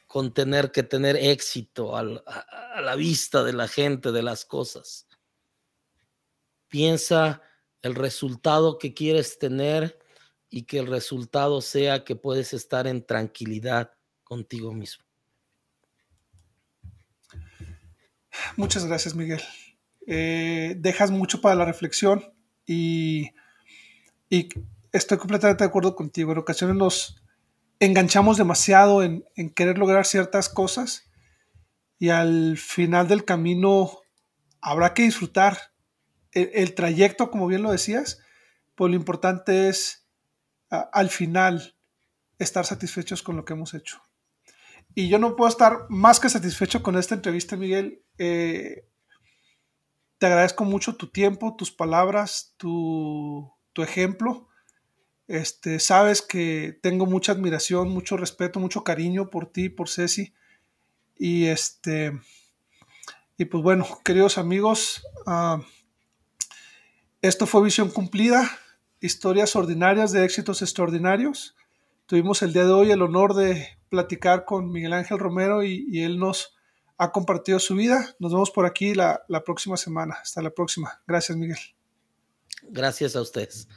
con tener que tener éxito a, la vista de la gente, de las cosas. Piensa el resultado que quieres tener y que el resultado sea que puedes estar en tranquilidad contigo mismo. Muchas gracias, Miguel. Eh, dejas mucho para la reflexión y, estoy completamente de acuerdo contigo. En ocasiones nos enganchamos demasiado en, querer lograr ciertas cosas y al final del camino habrá que disfrutar el, trayecto, como bien lo decías, pues lo importante es al final estar satisfechos con lo que hemos hecho. Y yo no puedo estar más que satisfecho con esta entrevista, Miguel. Eh, te agradezco mucho tu tiempo, tus palabras, tu, ejemplo. Este, sabes que tengo mucha admiración, mucho respeto, mucho cariño por ti, por Ceci. Y este, y pues bueno, queridos amigos, ah, esto fue Visión Cumplida, historias ordinarias de éxitos extraordinarios. Tuvimos el día de hoy el honor de platicar con Miguel Ángel Romero y, él nos ha compartido su vida. Nos vemos por aquí la, la próxima semana. Hasta la próxima. Gracias, Miguel. Gracias a ustedes.